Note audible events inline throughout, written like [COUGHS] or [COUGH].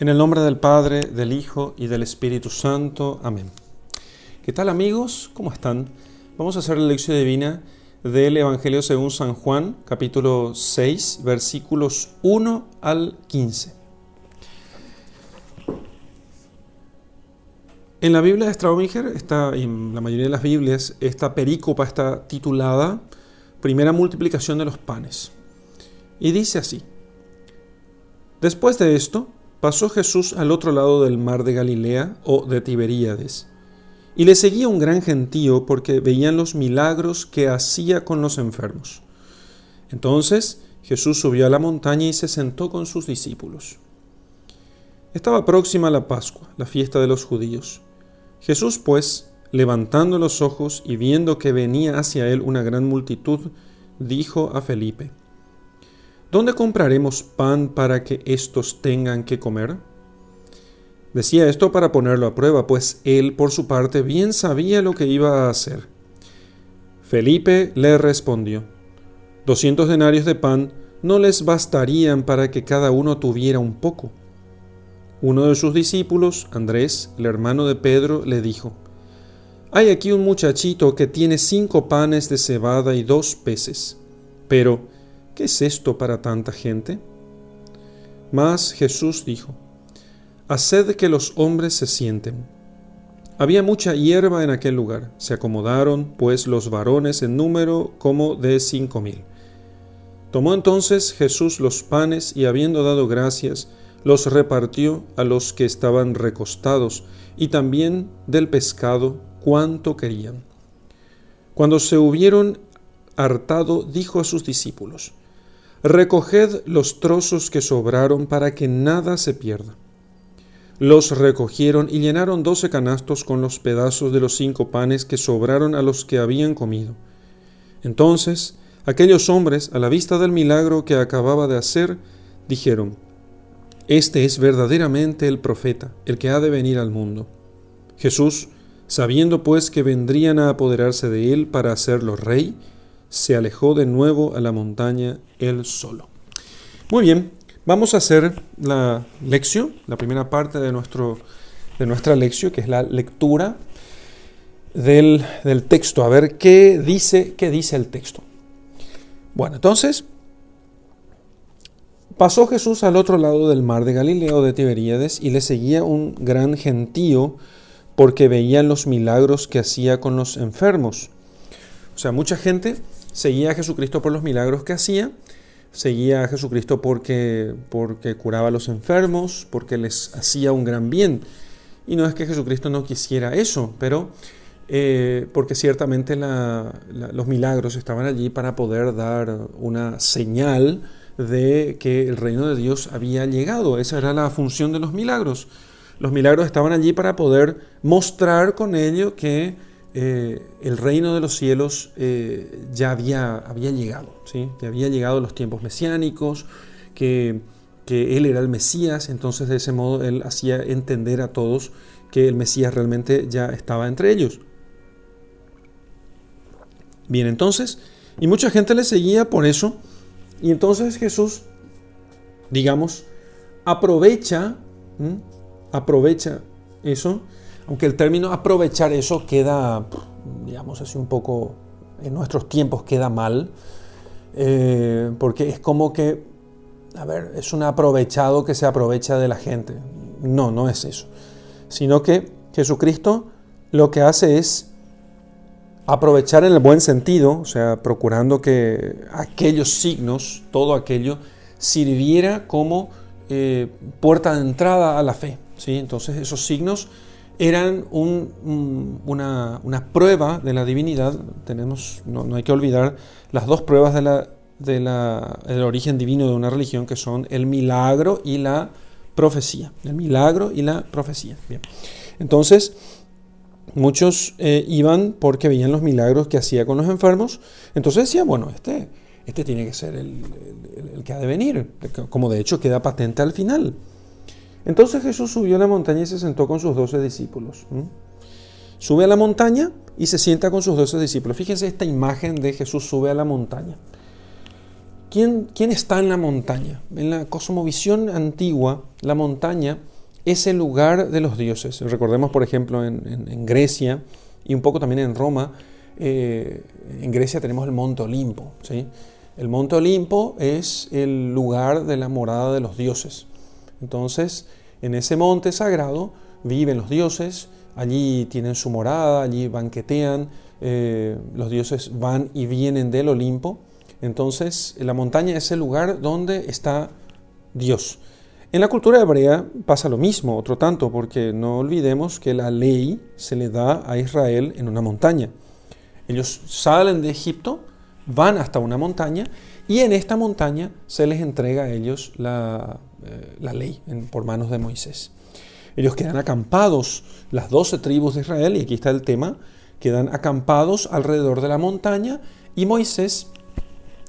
En el nombre del Padre, del Hijo y del Espíritu Santo. Amén. ¿Qué tal amigos? ¿Cómo están? Vamos a hacer la lección divina del Evangelio según San Juan, capítulo 6, versículos 1 al 15. En la Biblia de Straubinger, está, en la mayoría de las Biblias, esta perícopa está titulada Primera multiplicación de los panes. Y dice así. Después de esto, pasó Jesús al otro lado del mar de Galilea o de Tiberíades, y le seguía un gran gentío porque veían los milagros que hacía con los enfermos. Entonces Jesús subió a la montaña y se sentó con sus discípulos. Estaba próxima la Pascua, la fiesta de los judíos. Jesús, pues, levantando los ojos y viendo que venía hacia él una gran multitud, dijo a Felipe, ¿Dónde compraremos pan para que éstos tengan que comer? Decía esto para ponerlo a prueba, pues él por su parte bien sabía lo que iba a hacer. Felipe le respondió, Doscientos denarios de pan no les bastarían para que cada uno tuviera un poco. Uno de sus discípulos, Andrés, el hermano de Pedro, le dijo, Hay aquí un muchachito que tiene cinco panes de cebada y dos peces, pero ¿qué es esto para tanta gente? Mas Jesús dijo, Haced que los hombres se sienten. Había mucha hierba en aquel lugar. Se acomodaron, pues, los varones en número como de cinco mil. Tomó entonces Jesús los panes y habiendo dado gracias, los repartió a los que estaban recostados, y también del pescado cuanto querían. Cuando se hubieron hartado, dijo a sus discípulos, Recoged los trozos que sobraron para que nada se pierda. Los recogieron y llenaron doce canastos con los pedazos de los cinco panes que sobraron a los que habían comido. Entonces aquellos hombres, a la vista del milagro que acababa de hacer, dijeron, Este es verdaderamente el profeta, el que ha de venir al mundo. Jesús, sabiendo pues que vendrían a apoderarse de él para hacerlo rey, se alejó de nuevo a la montaña él solo. Muy bien, vamos a hacer la lección, la primera parte de, nuestro, de nuestra lección, que es la lectura del, del, texto. A ver qué dice, qué dice el texto. Bueno, entonces, pasó Jesús al otro lado del mar de Galileo de Tiberíades y le seguía un gran gentío porque veían los milagros que hacía con los enfermos. O sea, mucha gente seguía a Jesucristo por los milagros que hacía, seguía a Jesucristo porque, porque curaba a los enfermos, porque les hacía un gran bien. Y no es que Jesucristo no quisiera eso, pero eh, porque ciertamente los milagros estaban allí para poder dar una señal de que el reino de Dios había llegado. Esa era la función de los milagros. Los milagros estaban allí para poder mostrar con ello que eh, el reino de los cielos eh, ya había, había llegado, ¿sí? que había llegado los tiempos mesiánicos, que, que, Él era el Mesías, entonces de ese modo Él hacía entender a todos que el Mesías realmente ya estaba entre ellos. Bien, entonces, y mucha gente le seguía por eso, y entonces Jesús, digamos, aprovecha, aprovecha eso, aunque el término aprovechar eso queda, digamos así un poco, en nuestros tiempos queda mal, eh, porque es como que, a ver, es un aprovechado que se aprovecha de la gente. No, no es eso. Sino que Jesucristo lo que hace es aprovechar en el buen sentido, o sea, procurando que aquellos signos, todo aquello, sirviera como eh, puerta de entrada a la fe. ¿sí? Entonces esos signos eran un, una, una, prueba de la divinidad. Tenemos, no, no, hay que olvidar las dos pruebas de la, de la, del origen divino de una religión, que son el milagro y la profecía. El milagro y la profecía. Bien. Entonces, muchos eh, iban porque veían los milagros que hacía con los enfermos. Entonces decían, bueno, este, este tiene que ser el, el, el que ha de venir, como de hecho queda patente al final. Entonces Jesús subió a la montaña y se sentó con sus doce discípulos. Sube a la montaña y se sienta con sus doce discípulos. Fíjense esta imagen de Jesús sube a la montaña. ¿quién, ¿quién está en la montaña? En la cosmovisión antigua, la montaña es el lugar de los dioses. Recordemos, por ejemplo, en, Grecia y un poco también en Roma, eh, en Grecia tenemos el Monte Olimpo. ¿sí? El Monte Olimpo es el lugar de la morada de los dioses. Entonces, en ese monte sagrado viven los dioses, allí tienen su morada, allí banquetean, eh, los dioses van y vienen del Olimpo. Entonces, la montaña es el lugar donde está Dios. En la cultura hebrea pasa lo mismo, otro tanto, porque no olvidemos que la ley se le da a Israel en una montaña. Ellos salen de Egipto, van hasta una montaña y en esta montaña se les entrega a ellos la, eh, ley por manos de Moisés. Ellos quedan acampados, las doce tribus de Israel, y aquí está el tema, quedan acampados alrededor de la montaña y Moisés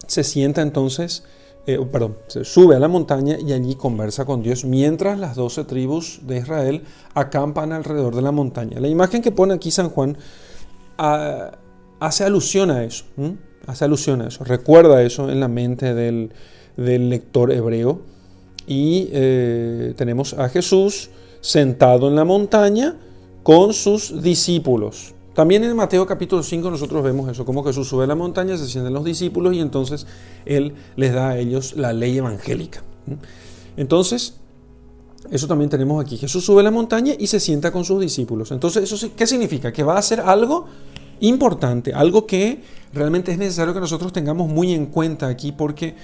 se sienta entonces eh, perdón, se sube a la montaña y allí conversa con Dios mientras las doce tribus de Israel acampan alrededor de la montaña. La imagen que pone aquí San Juan ah, hace alusión a eso, hace alusión a eso, recuerda eso en la mente del, lector hebreo y eh, tenemos a Jesús sentado en la montaña con sus discípulos. También en Mateo capítulo 5 nosotros vemos eso, como Jesús sube a la montaña, se sienten los discípulos y entonces Él les da a ellos la ley evangélica. Entonces, eso también tenemos aquí. Jesús sube a la montaña y se sienta con sus discípulos. Entonces, ¿eso qué significa? Que va a hacer algo importante, algo que realmente es necesario que nosotros tengamos muy en cuenta aquí porque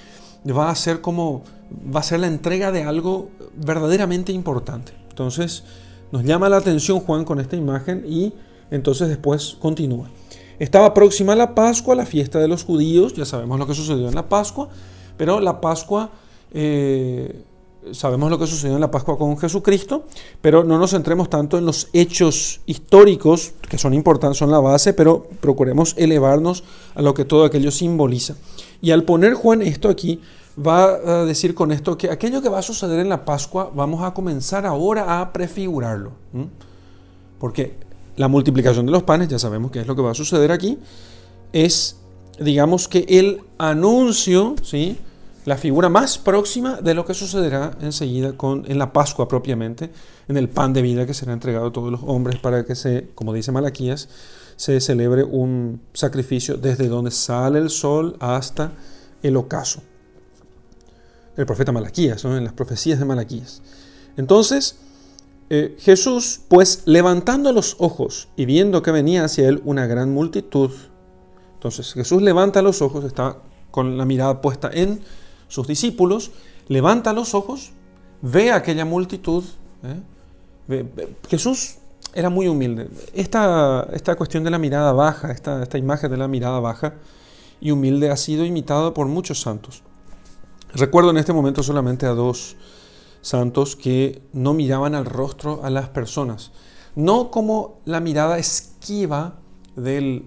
va a ser como, va a ser la entrega de algo verdaderamente importante. Entonces, nos llama la atención Juan con esta imagen y entonces después continúa. Estaba próxima la Pascua, la fiesta de los judíos, ya sabemos lo que sucedió en la Pascua, pero la Pascua, eh, sabemos lo que sucedió en la Pascua con Jesucristo, pero no nos centremos tanto en los hechos históricos, que son importantes, son la base, pero procuremos elevarnos a lo que todo aquello simboliza. Y al poner Juan esto aquí, va a decir con esto que aquello que va a suceder en la Pascua, vamos a comenzar ahora a prefigurarlo. Porque la multiplicación de los panes, ya sabemos qué es lo que va a suceder aquí, es, digamos que el anuncio, ¿sí? la figura más próxima de lo que sucederá enseguida con, en la Pascua propiamente, en el pan de vida que será entregado a todos los hombres para que se, como dice Malaquías, se celebre un sacrificio desde donde sale el sol hasta el ocaso. El profeta Malaquías, en las profecías de Malaquías. Entonces, eh, Jesús, pues levantando los ojos y viendo que venía hacia él una gran multitud, entonces Jesús levanta los ojos, está con la mirada puesta en sus discípulos, levanta los ojos, ve aquella multitud. ¿eh? Jesús era muy humilde. Esta, esta cuestión de la mirada baja, esta, esta imagen de la mirada baja y humilde ha sido imitada por muchos santos. Recuerdo en este momento solamente a dos santos que no miraban al rostro a las personas, no como la mirada esquiva de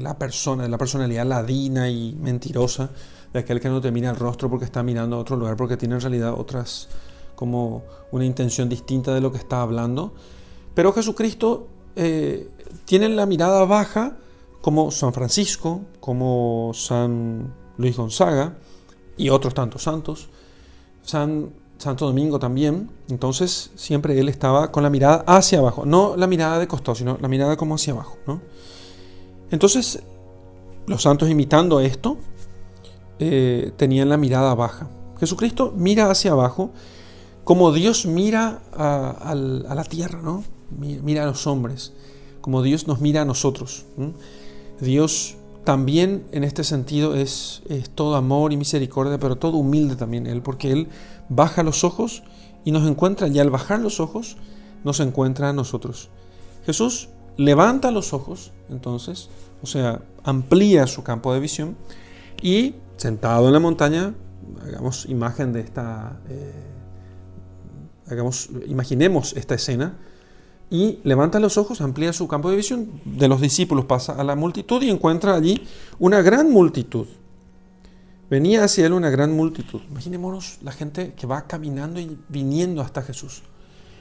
la persona, de la personalidad ladina y mentirosa, de aquel que no te mira al rostro porque está mirando a otro lugar, porque tiene en realidad otras, como una intención distinta de lo que está hablando. Pero Jesucristo eh, tiene la mirada baja como San Francisco, como San Luis Gonzaga y otros tantos santos. San Santo Domingo también, entonces siempre él estaba con la mirada hacia abajo, no la mirada de costado, sino la mirada como hacia abajo. Entonces, los santos imitando esto, eh, tenían la mirada baja. Jesucristo mira hacia abajo como Dios mira a, la tierra, ¿no? Mira a los hombres, como Dios nos mira a nosotros. Dios también en este sentido es, es todo amor y misericordia, pero todo humilde también Él, porque Él baja los ojos y nos encuentra, y al bajar los ojos, nos encuentra a nosotros. Jesús levanta los ojos, entonces, o sea, amplía su campo de visión y sentado en la montaña, hagamos imagen de esta, eh, hagamos, imaginemos esta escena, y levanta los ojos, amplía su campo de visión, de los discípulos pasa a la multitud y encuentra allí una gran multitud. Venía hacia él una gran multitud. Imaginémonos la gente que va caminando y viniendo hasta Jesús.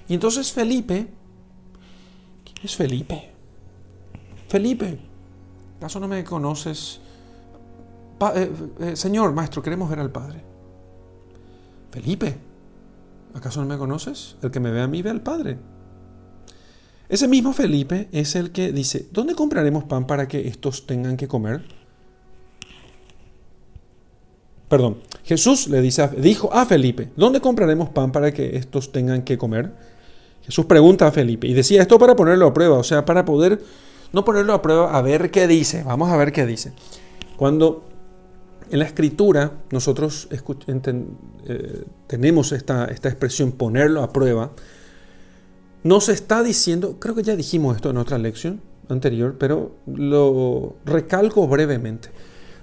Y entonces Felipe, ¿quién es Felipe? Felipe, ¿acaso no me conoces? eh, eh, Señor, Maestro, queremos ver al Padre. Felipe, ¿acaso no me conoces? El que me ve a mí ve al Padre. Ese mismo Felipe es el que dice, ¿dónde compraremos pan para que estos tengan que comer? Perdón, Jesús le dice, dijo a Felipe, ¿dónde compraremos pan para que estos tengan que comer? Jesús pregunta a Felipe y decía esto para ponerlo a prueba, o sea, para poder no ponerlo a prueba, a ver qué dice. Vamos a ver qué dice. Cuando en la escritura nosotros eh, tenemos esta, esta expresión ponerlo a prueba, nos está diciendo, creo que ya dijimos esto en otra lección anterior, pero lo recalco brevemente.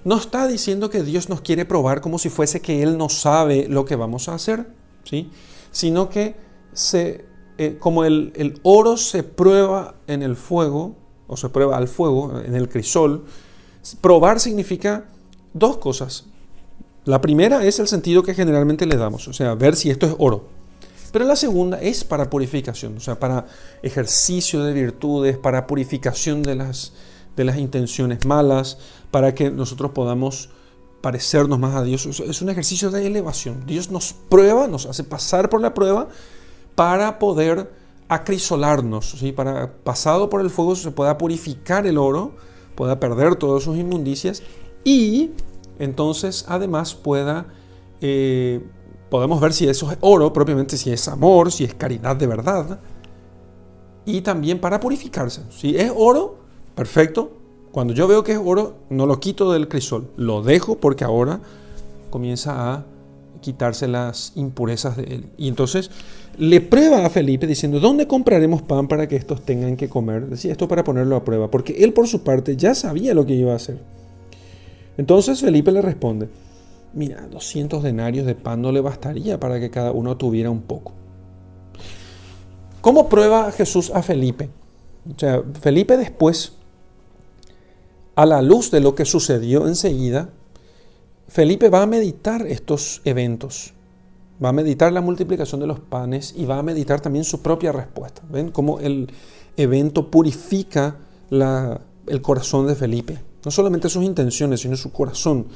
No está diciendo que Dios nos quiere probar como si fuese que Él no sabe lo que vamos a hacer, ¿sí? sino que se, eh, como el, el oro se prueba en el fuego, o se prueba al fuego, en el crisol, probar significa dos cosas. La primera es el sentido que generalmente le damos, o sea, ver si esto es oro. Pero la segunda es para purificación, o sea, para ejercicio de virtudes, para purificación de las, de las intenciones malas, para que nosotros podamos parecernos más a Dios. Es un ejercicio de elevación. Dios nos prueba, nos hace pasar por la prueba para poder acrisolarnos, ¿sí? para pasado por el fuego se pueda purificar el oro, pueda perder todas sus inmundicias y entonces además pueda eh, podemos ver si eso es oro, propiamente si es amor, si es caridad de verdad. Y también para purificarse. Si es oro, perfecto. Cuando yo veo que es oro, no lo quito del crisol. Lo dejo porque ahora comienza a quitarse las impurezas de él. Y entonces le prueba a Felipe diciendo, ¿dónde compraremos pan para que estos tengan que comer? Decía esto para ponerlo a prueba, porque él por su parte ya sabía lo que iba a hacer. Entonces Felipe le responde, mira, 200 denarios de pan no le bastaría para que cada uno tuviera un poco. ¿Cómo prueba Jesús a Felipe? O sea, Felipe después, a la luz de lo que sucedió enseguida, Felipe va a meditar estos eventos, va a meditar la multiplicación de los panes y va a meditar también su propia respuesta. ¿Ven cómo el evento purifica el corazón de Felipe? No solamente sus intenciones, sino su corazón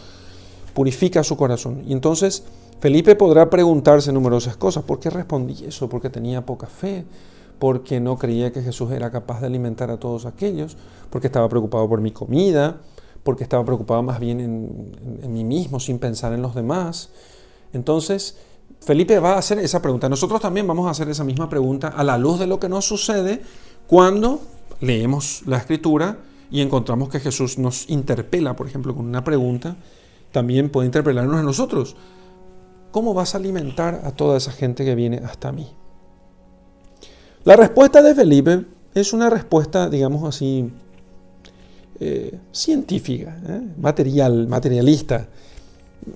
purifica su corazón. Y entonces Felipe podrá preguntarse numerosas cosas. ¿Por qué respondí eso? Porque tenía poca fe, porque no creía que Jesús era capaz de alimentar a todos aquellos, porque estaba preocupado por mi comida, porque estaba preocupado más bien en, mí mismo, sin pensar en los demás. Entonces, Felipe va a hacer esa pregunta. Nosotros también vamos a hacer esa misma pregunta a la luz de lo que nos sucede cuando leemos la escritura y encontramos que Jesús nos interpela, por ejemplo, con una pregunta también puede interpelarnos a nosotros. ¿Cómo vas a alimentar a toda esa gente que viene hasta mí? La respuesta de Felipe es una respuesta, digamos así, eh, científica, ¿eh? material, materialista.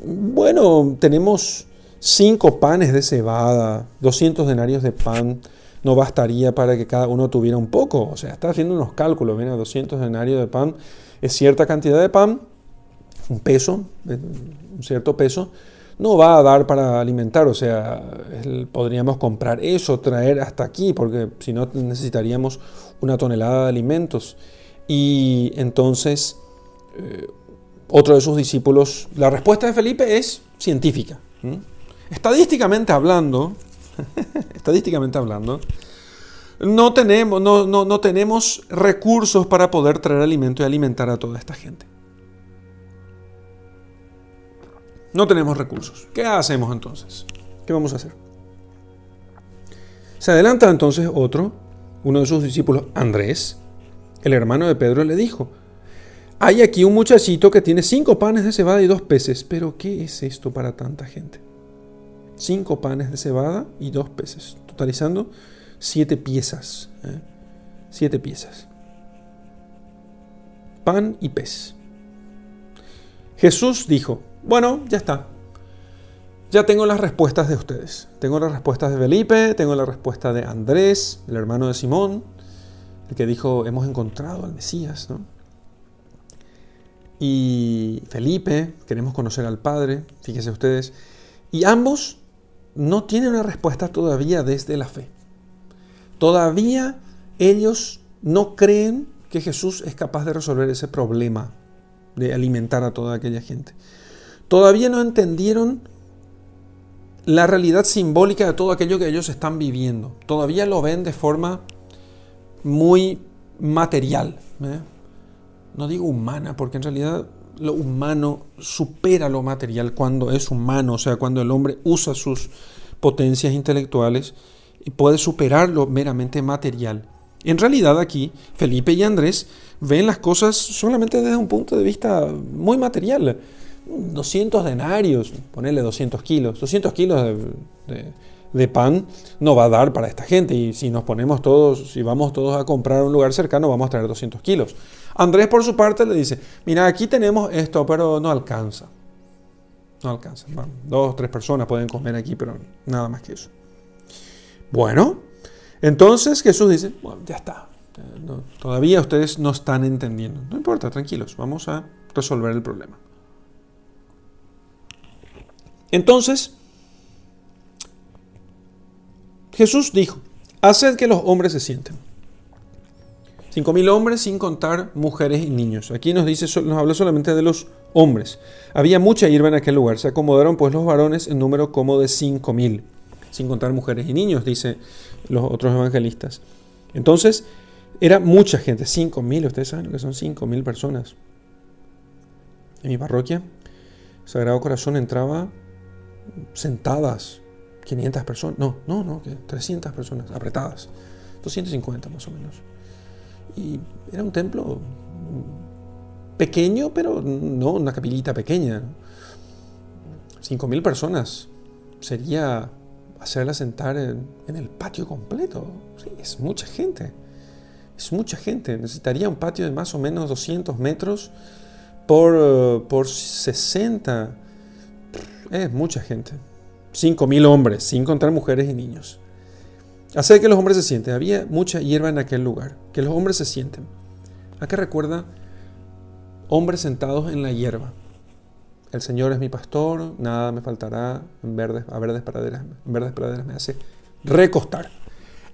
Bueno, tenemos cinco panes de cebada, 200 denarios de pan, no bastaría para que cada uno tuviera un poco. O sea, está haciendo unos cálculos, mira, 200 denarios de pan es cierta cantidad de pan, un peso, un cierto peso, no va a dar para alimentar, o sea, podríamos comprar eso, traer hasta aquí, porque si no necesitaríamos una tonelada de alimentos. Y entonces, eh, otro de sus discípulos, la respuesta de Felipe es científica. Estadísticamente hablando, [LAUGHS] estadísticamente hablando, no tenemos, no, no tenemos recursos para poder traer alimento y alimentar a toda esta gente. No tenemos recursos. ¿Qué hacemos entonces? ¿Qué vamos a hacer? Se adelanta entonces otro, uno de sus discípulos, Andrés, el hermano de Pedro, le dijo, hay aquí un muchachito que tiene cinco panes de cebada y dos peces, pero ¿qué es esto para tanta gente? Cinco panes de cebada y dos peces, totalizando siete piezas. ¿eh? Siete piezas. Pan y pez. Jesús dijo, bueno, ya está. Ya tengo las respuestas de ustedes. Tengo las respuestas de Felipe, tengo la respuesta de Andrés, el hermano de Simón, el que dijo, hemos encontrado al Mesías. Y Felipe, queremos conocer al Padre, fíjense ustedes. Y ambos no tienen una respuesta todavía desde la fe. Todavía ellos no creen que Jesús es capaz de resolver ese problema de alimentar a toda aquella gente. Todavía no entendieron la realidad simbólica de todo aquello que ellos están viviendo. Todavía lo ven de forma muy material. ¿eh? No digo humana, porque en realidad lo humano supera lo material cuando es humano, o sea, cuando el hombre usa sus potencias intelectuales y puede superar lo meramente material. En realidad aquí Felipe y Andrés ven las cosas solamente desde un punto de vista muy material. 200 denarios, ponerle 200 kilos, 200 kilos de, pan no va a dar para esta gente y si nos ponemos todos, si vamos todos a comprar un lugar cercano vamos a traer 200 kilos. Andrés por su parte le dice, mira, aquí tenemos esto, pero no alcanza. No alcanza. dos, tres personas pueden comer aquí, pero nada más que eso. Bueno, entonces Jesús dice, bueno, ya está. todavía ustedes no están entendiendo. No importa, tranquilos, vamos a resolver el problema. Entonces, Jesús dijo, haced que los hombres se sienten. Cinco mil hombres sin contar mujeres y niños. Aquí nos dice, nos habla solamente de los hombres. Había mucha hierba en aquel lugar. Se acomodaron pues los varones en número como de cinco mil, sin contar mujeres y niños, dice los otros evangelistas. Entonces, era mucha gente, 5.000, ustedes saben lo que son 5.000 personas. En mi parroquia, Sagrado Corazón entraba sentadas 500 personas, no, no, no, 300 personas apretadas, 250 más o menos. Y era un templo pequeño, pero no una capillita pequeña. 5.000 personas sería hacerla sentar en, el patio completo. es mucha gente. Es mucha gente. Necesitaría un patio de más o menos 200 metros por, eh, por 60. Es mucha gente. 5.000 hombres, sin contar mujeres y niños. Hacer que los hombres se sienten. Había mucha hierba en aquel lugar. Que los hombres se sienten. ¿A qué recuerda? Hombres sentados en la hierba. El Señor es mi pastor, nada me faltará, en verdes, verdes praderas, en verdes praderas me hace recostar.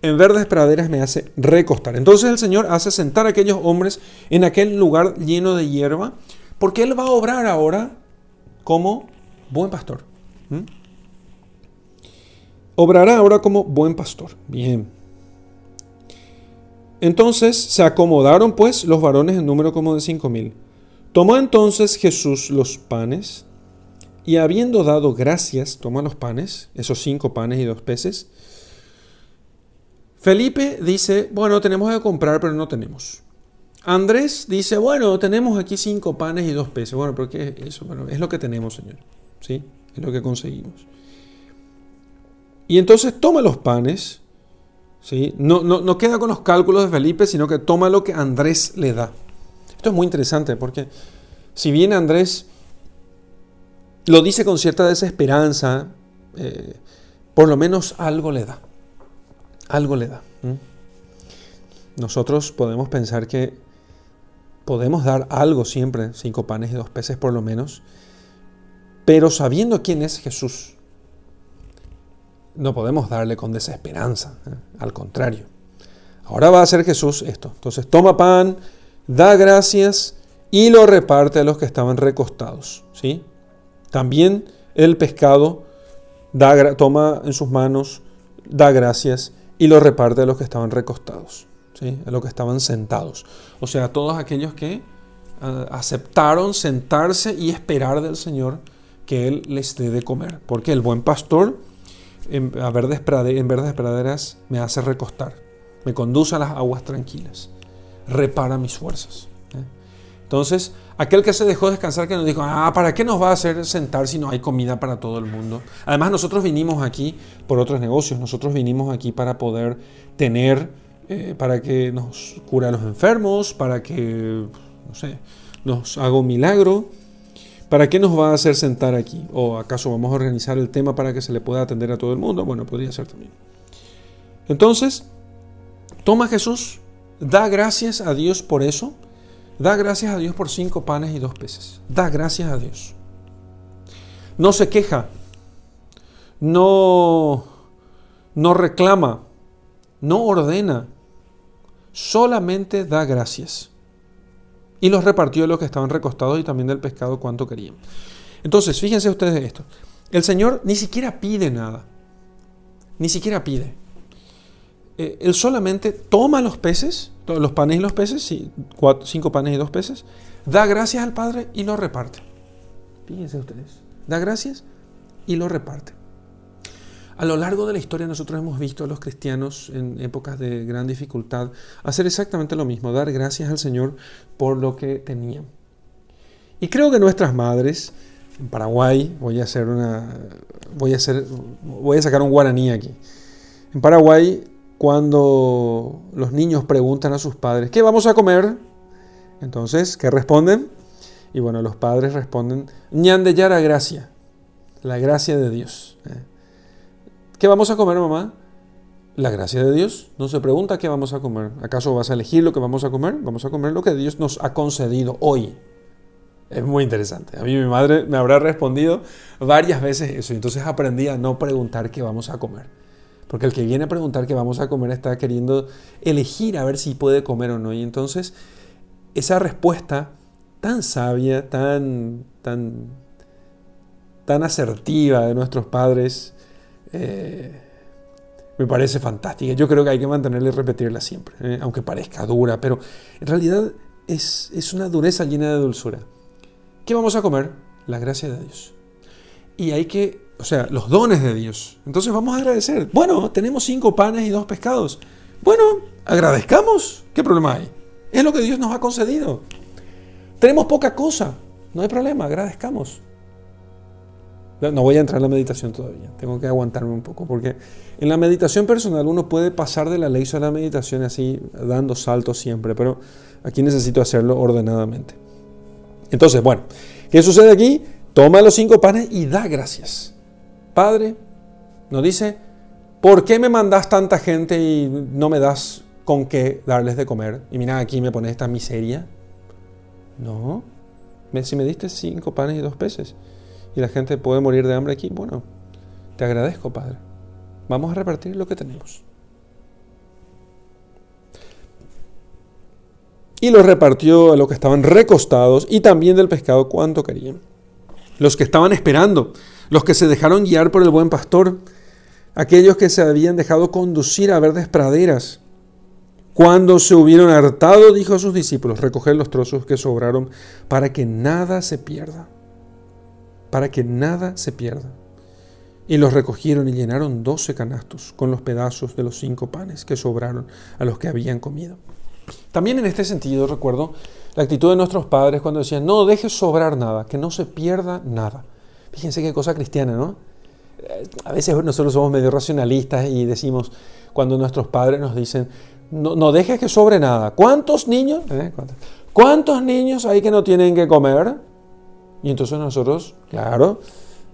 En verdes praderas me hace recostar. Entonces el Señor hace sentar a aquellos hombres en aquel lugar lleno de hierba, porque Él va a obrar ahora como buen pastor. Obrará ahora como buen pastor. Bien. Entonces se acomodaron pues los varones en número como de cinco mil. Tomó entonces Jesús los panes y habiendo dado gracias, toma los panes, esos cinco panes y dos peces. Felipe dice, bueno, tenemos que comprar, pero no tenemos. Andrés dice, bueno, tenemos aquí cinco panes y dos peces. Bueno, pero ¿qué es eso? Bueno, es lo que tenemos, Señor. ¿Sí? Es lo que conseguimos. Y entonces toma los panes, ¿sí? No, no, no queda con los cálculos de Felipe, sino que toma lo que Andrés le da. Esto es muy interesante porque si bien Andrés lo dice con cierta desesperanza, eh, por lo menos algo le da. Algo le da. Nosotros podemos pensar que podemos dar algo siempre, cinco panes y dos peces por lo menos, pero sabiendo quién es Jesús, no podemos darle con desesperanza, ¿eh? al contrario. Ahora va a hacer Jesús esto. Entonces toma pan, da gracias y lo reparte a los que estaban recostados. ¿sí? También el pescado da, toma en sus manos, da gracias y lo reparte a los que estaban recostados, ¿sí? a los que estaban sentados. O sea, a todos aquellos que ah, aceptaron sentarse y esperar del Señor que Él les dé de comer. Porque el buen pastor en, verdes, praderas me hace recostar, me conduce a las aguas tranquilas repara mis fuerzas. ¿eh? Entonces, aquel que se dejó descansar, que nos dijo, ah, ¿para qué nos va a hacer sentar si no hay comida para todo el mundo? Además, nosotros vinimos aquí por otros negocios, nosotros vinimos aquí para poder tener, eh, para que nos cure a los enfermos, para que, no sé, nos haga un milagro. ¿Para qué nos va a hacer sentar aquí? ¿O acaso vamos a organizar el tema para que se le pueda atender a todo el mundo? Bueno, podría ser también. Entonces, toma Jesús Da gracias a Dios por eso. Da gracias a Dios por cinco panes y dos peces. Da gracias a Dios. No se queja. No, no reclama. No ordena. Solamente da gracias. Y los repartió de los que estaban recostados y también del pescado cuanto querían. Entonces, fíjense ustedes esto. El Señor ni siquiera pide nada. Ni siquiera pide. Eh, él solamente toma los peces, los panes y los peces, cinco panes y dos peces, da gracias al Padre y lo reparte. Fíjense ustedes. Da gracias y lo reparte. A lo largo de la historia nosotros hemos visto a los cristianos en épocas de gran dificultad hacer exactamente lo mismo, dar gracias al Señor por lo que tenían. Y creo que nuestras madres, en Paraguay, voy a hacer una voy a hacer voy a sacar un guaraní aquí. En Paraguay, cuando los niños preguntan a sus padres, ¿qué vamos a comer? Entonces, ¿qué responden? Y bueno, los padres responden, ñandeyara gracia, la gracia de Dios. ¿eh? ¿Qué vamos a comer, mamá? La gracia de Dios. No se pregunta qué vamos a comer. ¿Acaso vas a elegir lo que vamos a comer? Vamos a comer lo que Dios nos ha concedido hoy. Es muy interesante. A mí mi madre me habrá respondido varias veces eso. Entonces aprendí a no preguntar qué vamos a comer. Porque el que viene a preguntar qué vamos a comer está queriendo elegir a ver si puede comer o no. Y entonces esa respuesta tan sabia, tan, tan, tan asertiva de nuestros padres, eh, me parece fantástica. Yo creo que hay que mantenerla y repetirla siempre, eh, aunque parezca dura, pero en realidad es, es una dureza llena de dulzura. ¿Qué vamos a comer? La gracia de Dios. Y hay que, o sea, los dones de Dios. Entonces vamos a agradecer. Bueno, tenemos cinco panes y dos pescados. Bueno, agradezcamos. ¿Qué problema hay? Es lo que Dios nos ha concedido. Tenemos poca cosa. No hay problema, agradezcamos. No voy a entrar en la meditación todavía, tengo que aguantarme un poco, porque en la meditación personal uno puede pasar de la ley a la meditación así, dando saltos siempre, pero aquí necesito hacerlo ordenadamente. Entonces, bueno, ¿qué sucede aquí? Toma los cinco panes y da gracias. Padre, nos dice, ¿por qué me mandas tanta gente y no me das con qué darles de comer? Y mira, aquí me pones esta miseria. No, si me diste cinco panes y dos peces y la gente puede morir de hambre aquí, bueno, te agradezco, Padre. Vamos a repartir lo que tenemos. Y lo repartió a los que estaban recostados y también del pescado cuanto querían. Los que estaban esperando, los que se dejaron guiar por el buen pastor, aquellos que se habían dejado conducir a verdes praderas. Cuando se hubieron hartado, dijo a sus discípulos, recoger los trozos que sobraron para que nada se pierda para que nada se pierda. Y los recogieron y llenaron doce canastos con los pedazos de los cinco panes que sobraron a los que habían comido. También en este sentido recuerdo la actitud de nuestros padres cuando decían, no dejes sobrar nada, que no se pierda nada. Fíjense qué cosa cristiana, ¿no? Eh, a veces nosotros somos medio racionalistas y decimos, cuando nuestros padres nos dicen, no, no dejes que sobre nada. ¿Cuántos niños? Eh, ¿Cuántos niños hay que no tienen que comer? Y entonces nosotros, claro,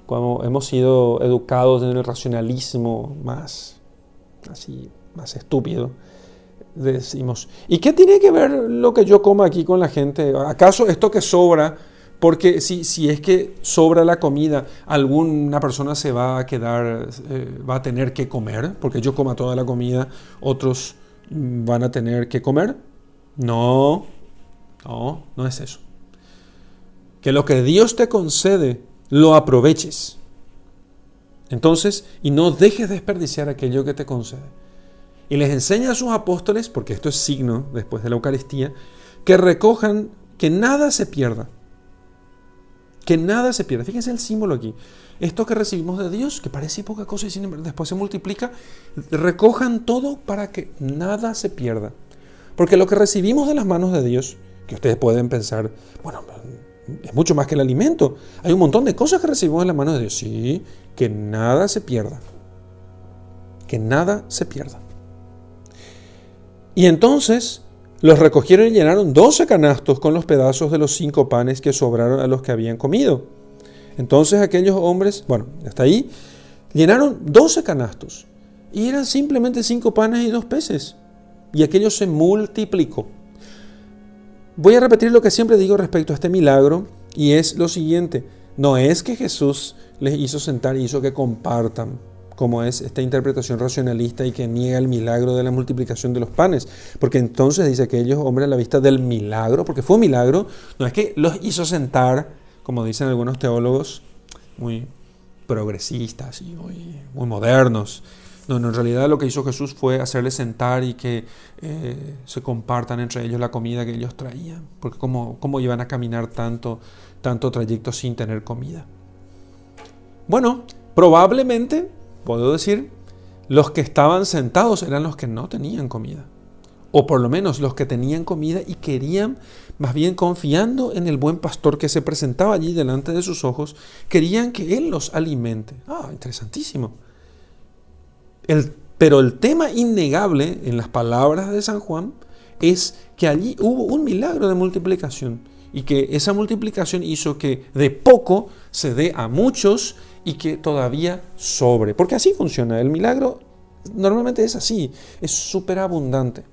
cuando hemos sido educados en el racionalismo más, así, más estúpido, decimos, ¿y qué tiene que ver lo que yo como aquí con la gente? ¿Acaso esto que sobra, porque si, si es que sobra la comida, alguna persona se va a quedar, eh, va a tener que comer, porque yo coma toda la comida, otros van a tener que comer? No, no, no es eso que lo que Dios te concede lo aproveches. Entonces, y no dejes desperdiciar aquello que te concede. Y les enseña a sus apóstoles, porque esto es signo después de la Eucaristía, que recojan, que nada se pierda. Que nada se pierda. Fíjense el símbolo aquí. Esto que recibimos de Dios, que parece poca cosa y después se multiplica, recojan todo para que nada se pierda. Porque lo que recibimos de las manos de Dios, que ustedes pueden pensar, bueno, es mucho más que el alimento. Hay un montón de cosas que recibimos en la mano de Dios. Sí, que nada se pierda. Que nada se pierda. Y entonces los recogieron y llenaron doce canastos con los pedazos de los cinco panes que sobraron a los que habían comido. Entonces aquellos hombres, bueno, hasta ahí, llenaron doce canastos. Y eran simplemente cinco panes y dos peces. Y aquello se multiplicó. Voy a repetir lo que siempre digo respecto a este milagro y es lo siguiente. No es que Jesús les hizo sentar y hizo que compartan como es esta interpretación racionalista y que niega el milagro de la multiplicación de los panes. Porque entonces dice que ellos, hombres, a la vista del milagro, porque fue un milagro, no es que los hizo sentar, como dicen algunos teólogos, muy progresistas y muy, muy modernos. No, en realidad lo que hizo Jesús fue hacerles sentar y que eh, se compartan entre ellos la comida que ellos traían. Porque cómo, cómo iban a caminar tanto, tanto trayecto sin tener comida. Bueno, probablemente puedo decir, los que estaban sentados eran los que no tenían comida. O por lo menos los que tenían comida y querían, más bien confiando en el buen pastor que se presentaba allí delante de sus ojos, querían que Él los alimente. Ah, interesantísimo. Pero el tema innegable en las palabras de San Juan es que allí hubo un milagro de multiplicación y que esa multiplicación hizo que de poco se dé a muchos y que todavía sobre. Porque así funciona. El milagro normalmente es así, es súper abundante.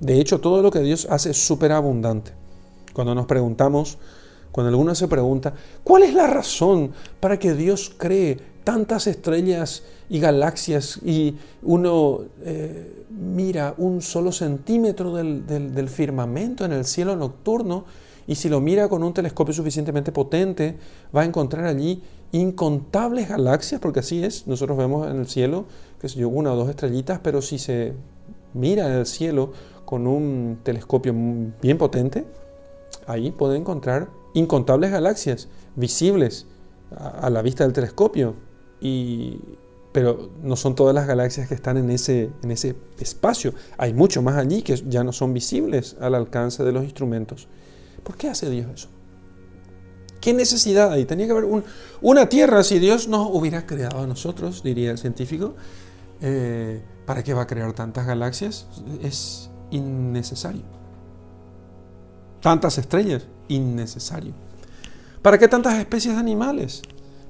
De hecho, todo lo que Dios hace es súper abundante. Cuando nos preguntamos, cuando alguno se pregunta, ¿cuál es la razón para que Dios cree tantas estrellas y galaxias y uno eh, mira un solo centímetro del, firmamento en el cielo nocturno y si lo mira con un telescopio suficientemente potente, va a encontrar allí incontables galaxias, porque así es, nosotros vemos en el cielo, que sé yo, una o dos estrellitas, pero si se mira en el cielo con un telescopio bien potente, ahí puede encontrar incontables galaxias visibles a, la vista del telescopio. Y, pero no son todas las galaxias que están en ese, en ese espacio. Hay mucho más allí que ya no son visibles al alcance de los instrumentos. ¿Por qué hace Dios eso? ¿Qué necesidad hay? Tenía que haber una tierra si Dios nos hubiera creado a nosotros, diría el científico. Eh, ¿Para qué va a crear tantas galaxias? Es innecesario. Tantas estrellas, innecesario. ¿Para qué tantas especies de animales?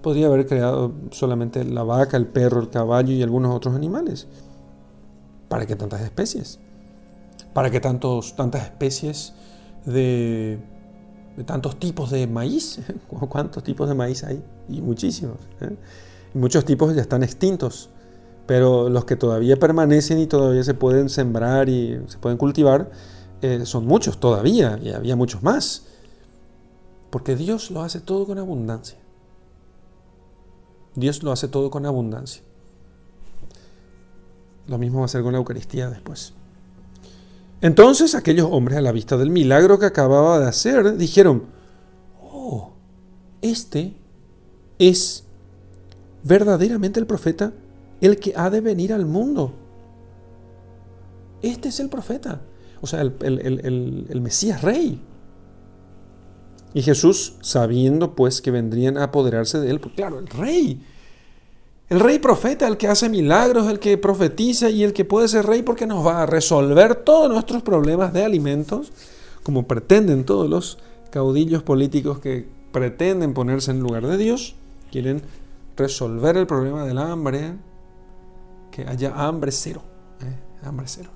Podría haber creado solamente la vaca, el perro, el caballo y algunos otros animales. ¿Para qué tantas especies? ¿Para qué tantos, tantas especies de, tantos tipos de maíz. [LAUGHS] ¿Cuántos tipos de maíz hay? Y muchísimos. ¿eh? Y muchos tipos ya están extintos. Pero los que todavía permanecen y todavía se pueden sembrar y se pueden cultivar, eh, son muchos todavía, y había muchos más. Porque Dios lo hace todo con abundancia. Dios lo hace todo con abundancia. Lo mismo va a ser con la Eucaristía después. Entonces aquellos hombres a la vista del milagro que acababa de hacer dijeron, oh, este es verdaderamente el profeta, el que ha de venir al mundo. Este es el profeta, o sea, el, Mesías rey. Y Jesús, sabiendo pues que vendrían a apoderarse de él, pues claro, el rey, el rey profeta, el que hace milagros, el que profetiza y el que puede ser rey porque nos va a resolver todos nuestros problemas de alimentos, como pretenden todos los caudillos políticos que pretenden ponerse en lugar de Dios, quieren resolver el problema del hambre, que haya hambre cero, ¿eh? hambre cero.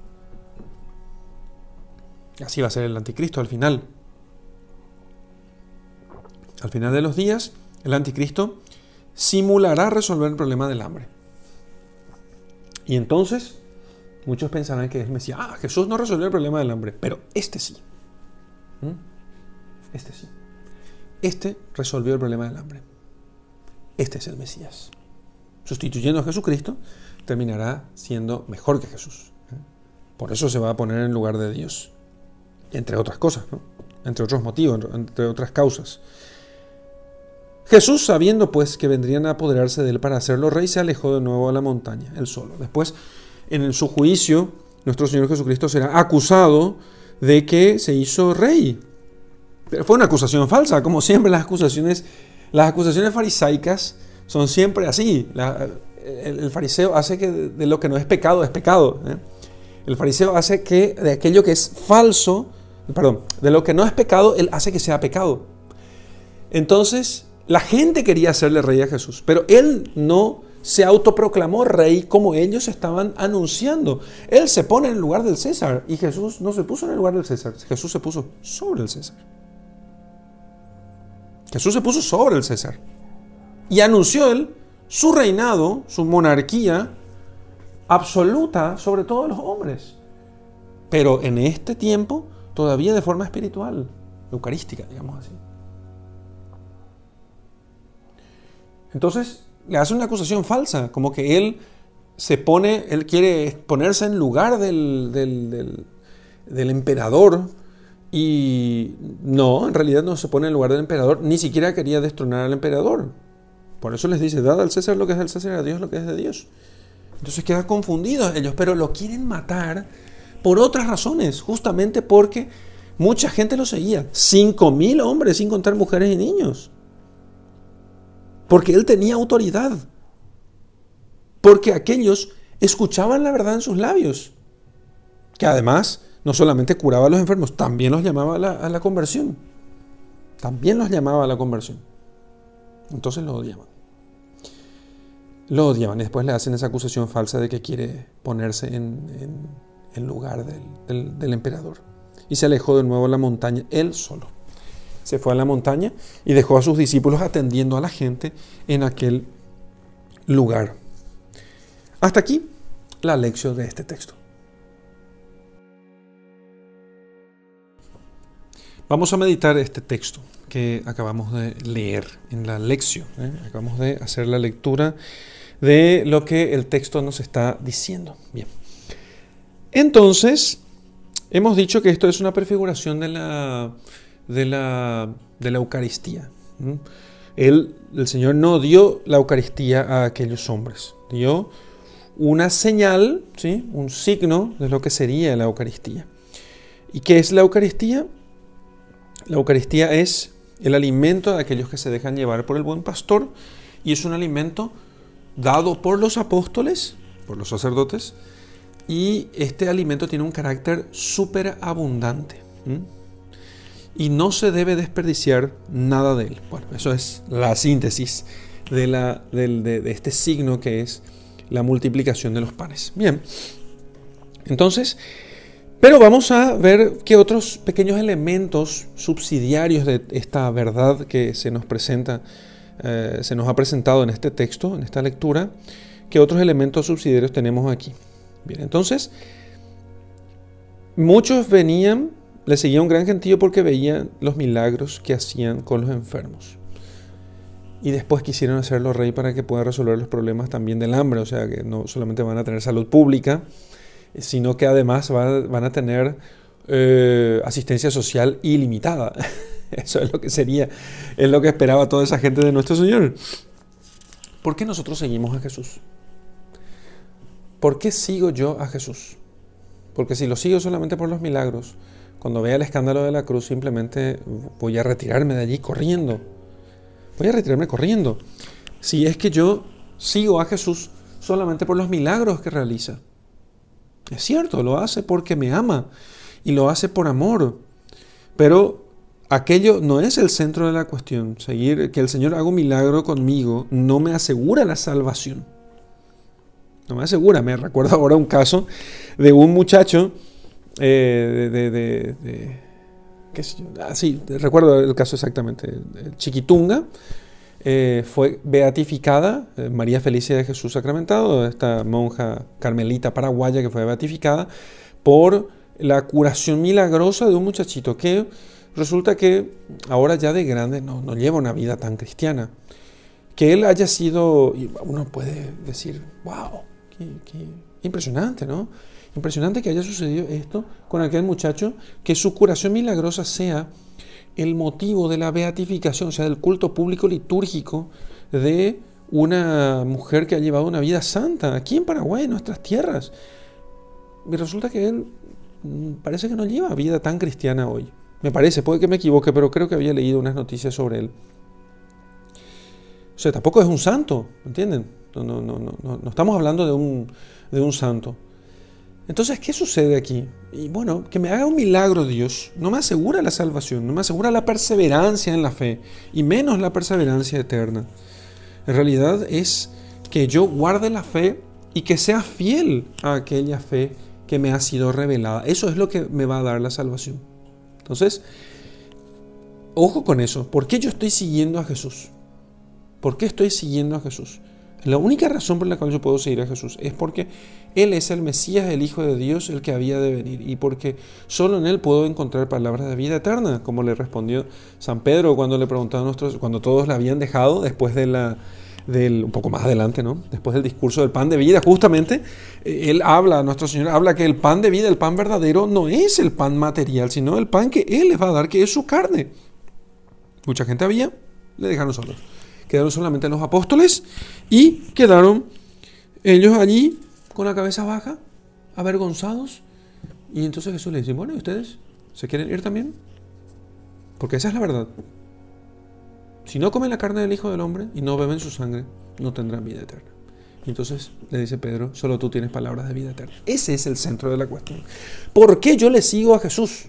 Así va a ser el anticristo al final. Al final de los días, el anticristo simulará resolver el problema del hambre. Y entonces, muchos pensarán que es Mesías. Ah, Jesús no resolvió el problema del hambre, pero este sí. ¿Mm? Este sí. Este resolvió el problema del hambre. Este es el Mesías. Sustituyendo a Jesucristo, terminará siendo mejor que Jesús. ¿eh? Por eso se va a poner en lugar de Dios. Entre otras cosas, entre otros motivos, entre otras causas. Jesús, sabiendo pues que vendrían a apoderarse de él para hacerlo rey, se alejó de nuevo a la montaña, él solo. Después, en su juicio, nuestro Señor Jesucristo será acusado de que se hizo rey. Pero fue una acusación falsa, como siempre las acusaciones, las acusaciones farisaicas son siempre así. el, fariseo hace que de lo que no es pecado es pecado. ¿eh? El fariseo hace que de aquello que es falso, perdón, de lo que no es pecado, él hace que sea pecado. Entonces, la gente quería hacerle rey a Jesús, pero él no se autoproclamó rey como ellos estaban anunciando. Él se pone en el lugar del César y Jesús no se puso en el lugar del César, Jesús se puso sobre el César. Jesús se puso sobre el César y anunció él su reinado, su monarquía absoluta sobre todos los hombres. Pero en este tiempo todavía de forma espiritual, eucarística, digamos así. Entonces le hace una acusación falsa, como que él se pone, él quiere ponerse en lugar del, emperador y no, en realidad no se pone en lugar del emperador, ni siquiera quería destronar al emperador. Por eso les dice, dad al César lo que es del César, a Dios lo que es de Dios. Entonces quedan confundidos ellos, pero lo quieren matar por otras razones, justamente porque mucha gente lo seguía. Cinco mil hombres, sin contar mujeres y niños. Porque él tenía autoridad. Porque aquellos escuchaban la verdad en sus labios. Que además no solamente curaba a los enfermos, también los llamaba a la, conversión. También los llamaba a la conversión. Entonces lo odiaban. Lo odiaban y después le hacen esa acusación falsa de que quiere ponerse en, lugar del, del, emperador. Y se alejó de nuevo a la montaña, él solo. Se fue a la montaña y dejó a sus discípulos atendiendo a la gente en aquel lugar. Hasta aquí la lección de este texto. Vamos a meditar este texto que acabamos de leer en la lección. ¿eh? Acabamos de hacer la lectura de lo que el texto nos está diciendo. Bien. Entonces, hemos dicho que esto es una prefiguración de la, de la, de la Eucaristía. el Señor no dio la Eucaristía a aquellos hombres, dio una señal, ¿sí? un signo de lo que sería la Eucaristía. ¿Y qué es la Eucaristía? La Eucaristía es el alimento de aquellos que se dejan llevar por el buen pastor y es un alimento dado por los apóstoles, por los sacerdotes, y este alimento tiene un carácter súper abundante. Y no se debe desperdiciar nada de él. Bueno, eso es la síntesis de, la, de, este signo que es la multiplicación de los panes. Bien, entonces, pero vamos a ver qué otros pequeños elementos subsidiarios de esta verdad que se nos presenta eh, se nos ha presentado en este texto, en esta lectura, qué otros elementos subsidiarios tenemos aquí. Bien, entonces, muchos venían, le seguían un gran gentío porque veían los milagros que hacían con los enfermos. Y después quisieron hacerlo rey para que pueda resolver los problemas también del hambre, o sea que no solamente van a tener salud pública, sino que además van a tener eh, asistencia social ilimitada. [LAUGHS] Eso es lo que sería, es lo que esperaba toda esa gente de nuestro Señor. ¿Por qué nosotros seguimos a Jesús? ¿Por qué sigo yo a Jesús? Porque si lo sigo solamente por los milagros, cuando vea el escándalo de la cruz simplemente voy a retirarme de allí corriendo. Voy a retirarme corriendo. Si es que yo sigo a Jesús solamente por los milagros que realiza. Es cierto, lo hace porque me ama y lo hace por amor. Pero aquello no es el centro de la cuestión. Seguir que el Señor haga un milagro conmigo no me asegura la salvación. No me asegura. Me recuerdo ahora un caso de un muchacho eh, de, de, ¿qué sé yo? Ah, sí, recuerdo el caso exactamente. Chiquitunga eh, fue beatificada, eh, María Felicia de Jesús Sacramentado, esta monja carmelita paraguaya que fue beatificada por la curación milagrosa de un muchachito que Resulta que ahora ya de grande no, lleva una vida tan cristiana. Que él haya sido, uno puede decir, wow, qué, impresionante, ¿no? Impresionante que haya sucedido esto con aquel muchacho, que su curación milagrosa sea el motivo de la beatificación, o sea, del culto público litúrgico de una mujer que ha llevado una vida santa aquí en Paraguay, en nuestras tierras. Y resulta que él mm, parece que no lleva vida tan cristiana hoy. Me parece, puede que me equivoque, pero creo que había leído unas noticias sobre él. O sea, tampoco es un santo, ¿entienden? No, no, no, no, no estamos hablando de un, de un santo. Entonces, ¿qué sucede aquí? Y bueno, que me haga un milagro Dios no me asegura la salvación, no me asegura la perseverancia en la fe, y menos la perseverancia eterna. En realidad es que yo guarde la fe y que sea fiel a aquella fe que me ha sido revelada. Eso es lo que me va a dar la salvación. Entonces, ojo con eso. ¿Por qué yo estoy siguiendo a Jesús? ¿Por qué estoy siguiendo a Jesús? La única razón por la cual yo puedo seguir a Jesús es porque Él es el Mesías, el Hijo de Dios, el que había de venir, y porque solo en Él puedo encontrar palabras de vida eterna, como le respondió San Pedro cuando le preguntaban a nuestros, cuando todos la habían dejado después de la, del, un poco más adelante, ¿no? Después del discurso del pan de vida, justamente, eh, Él habla, nuestro Señor habla que el pan de vida, el pan verdadero, no es el pan material, sino el pan que Él les va a dar, que es su carne. Mucha gente había, le dejaron solos quedaron solamente los apóstoles y quedaron ellos allí con la cabeza baja, avergonzados. Y entonces Jesús les dice, bueno, ¿y ustedes se quieren ir también? Porque esa es la verdad. Si no comen la carne del Hijo del Hombre y no beben su sangre, no tendrán vida eterna. Entonces le dice Pedro, solo tú tienes palabras de vida eterna. Ese es el centro de la cuestión. ¿Por qué yo le sigo a Jesús?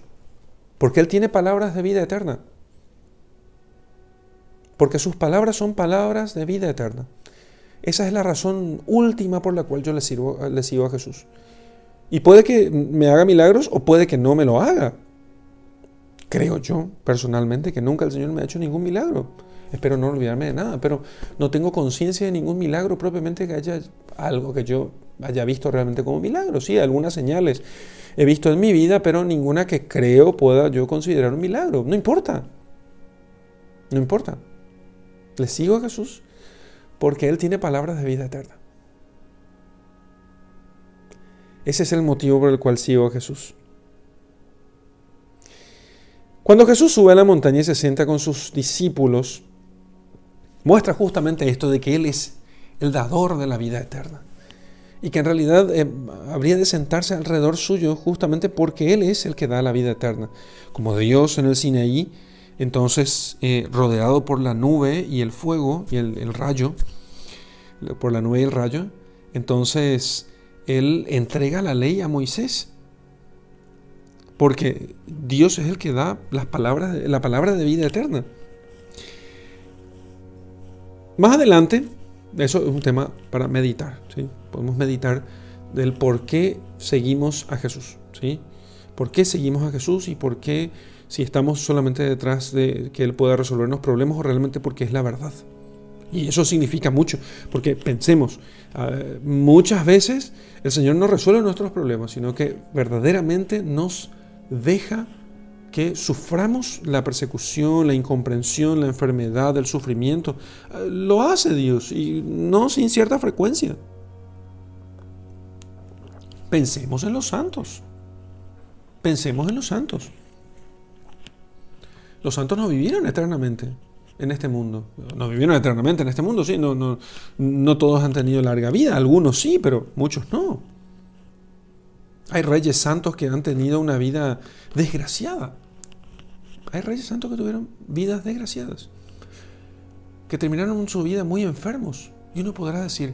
Porque Él tiene palabras de vida eterna porque sus palabras son palabras de vida eterna. Esa es la razón última por la cual yo le, sirvo, le sigo a Jesús. Y puede que me haga milagros o puede que no me lo haga. Creo yo, personalmente, que nunca el Señor me ha hecho ningún milagro. Espero no olvidarme de nada, pero no tengo conciencia de ningún milagro propiamente que haya algo que yo haya visto realmente como milagro. Sí, algunas señales he visto en mi vida, pero ninguna que creo pueda yo considerar un milagro. No importa. No importa. Le sigo a Jesús porque Él tiene palabras de vida eterna. Ese es el motivo por el cual sigo a Jesús. Cuando Jesús sube a la montaña y se sienta con sus discípulos, muestra justamente esto de que Él es el dador de la vida eterna. Y que en realidad eh, habría de sentarse alrededor suyo justamente porque Él es el que da la vida eterna. Como Dios en el Sinaí entonces, eh, rodeado por la nube y el fuego y el, rayo, por la nube y el rayo, entonces él entrega la ley a Moisés. Porque Dios es el que da las palabras, la palabra de vida eterna. Más adelante, eso es un tema para meditar. ¿sí? Podemos meditar del por qué seguimos a Jesús. ¿sí? ¿Por qué seguimos a Jesús y por qué si estamos solamente detrás de que Él pueda resolvernos problemas o realmente porque es la verdad. Y eso significa mucho, porque pensemos, ah, muchas veces el Señor no resuelve nuestros problemas, sino que verdaderamente nos deja que suframos la persecución, la incomprensión, la enfermedad, el sufrimiento. Ah, lo hace Dios y no sin cierta frecuencia. Pensemos en los santos. Pensemos en los santos. Los santos no vivieron eternamente en este mundo. No vivieron eternamente en este mundo, sí. No, no, no todos han tenido larga vida. Algunos sí, pero muchos no. Hay reyes santos que han tenido una vida desgraciada. Hay reyes santos que tuvieron vidas desgraciadas. Que terminaron su vida muy enfermos. Y uno podrá decir,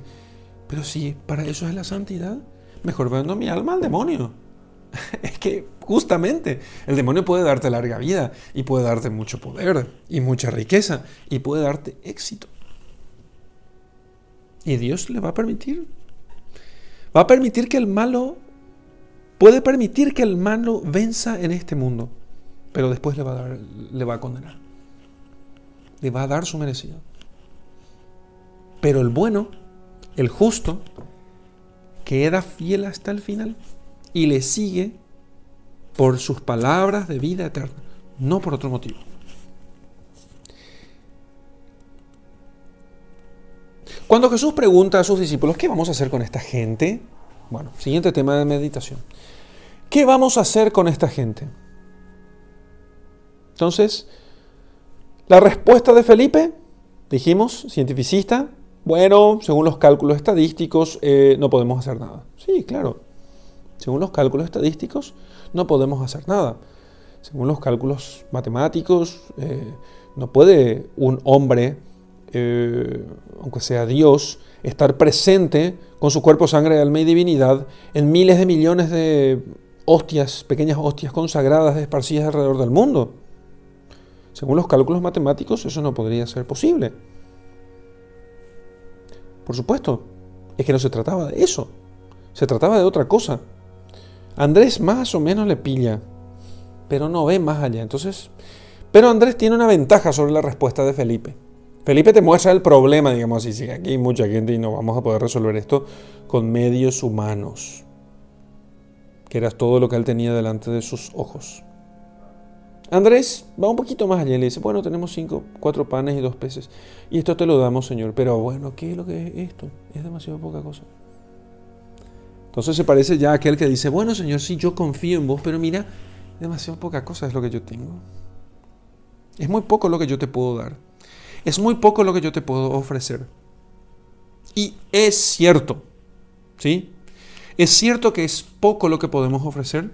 pero si para eso es la santidad, mejor vendo mi alma al demonio. [LAUGHS] es que justamente el demonio puede darte larga vida y puede darte mucho poder y mucha riqueza y puede darte éxito. Y Dios le va a permitir. Va a permitir que el malo, puede permitir que el malo venza en este mundo, pero después le va a, dar, le va a condenar. Le va a dar su merecido. Pero el bueno, el justo, queda fiel hasta el final y le sigue por sus palabras de vida eterna, no por otro motivo. Cuando Jesús pregunta a sus discípulos, ¿qué vamos a hacer con esta gente? Bueno, siguiente tema de meditación. ¿Qué vamos a hacer con esta gente? Entonces, la respuesta de Felipe, dijimos, cientificista, bueno, según los cálculos estadísticos, eh, no podemos hacer nada. Sí, claro, según los cálculos estadísticos, no podemos hacer nada. Según los cálculos matemáticos, eh, no puede un hombre, eh, aunque sea Dios, estar presente con su cuerpo, sangre, alma y divinidad en miles de millones de hostias, pequeñas hostias consagradas esparcidas alrededor del mundo. Según los cálculos matemáticos, eso no podría ser posible. Por supuesto, es que no se trataba de eso, se trataba de otra cosa. Andrés más o menos le pilla, pero no ve más allá. Entonces, pero Andrés tiene una ventaja sobre la respuesta de Felipe. Felipe te muestra el problema, digamos así, aquí hay mucha gente y no vamos a poder resolver esto con medios humanos, que era todo lo que él tenía delante de sus ojos. Andrés va un poquito más allá y le dice, bueno, tenemos cinco, cuatro panes y dos peces, y esto te lo damos, Señor, pero bueno, ¿qué es lo que es esto? Es demasiado poca cosa. Entonces se parece ya a aquel que dice, bueno, Señor, sí, yo confío en vos, pero mira, demasiado poca cosa es lo que yo tengo. Es muy poco lo que yo te puedo dar. Es muy poco lo que yo te puedo ofrecer. Y es cierto, ¿sí? Es cierto que es poco lo que podemos ofrecer.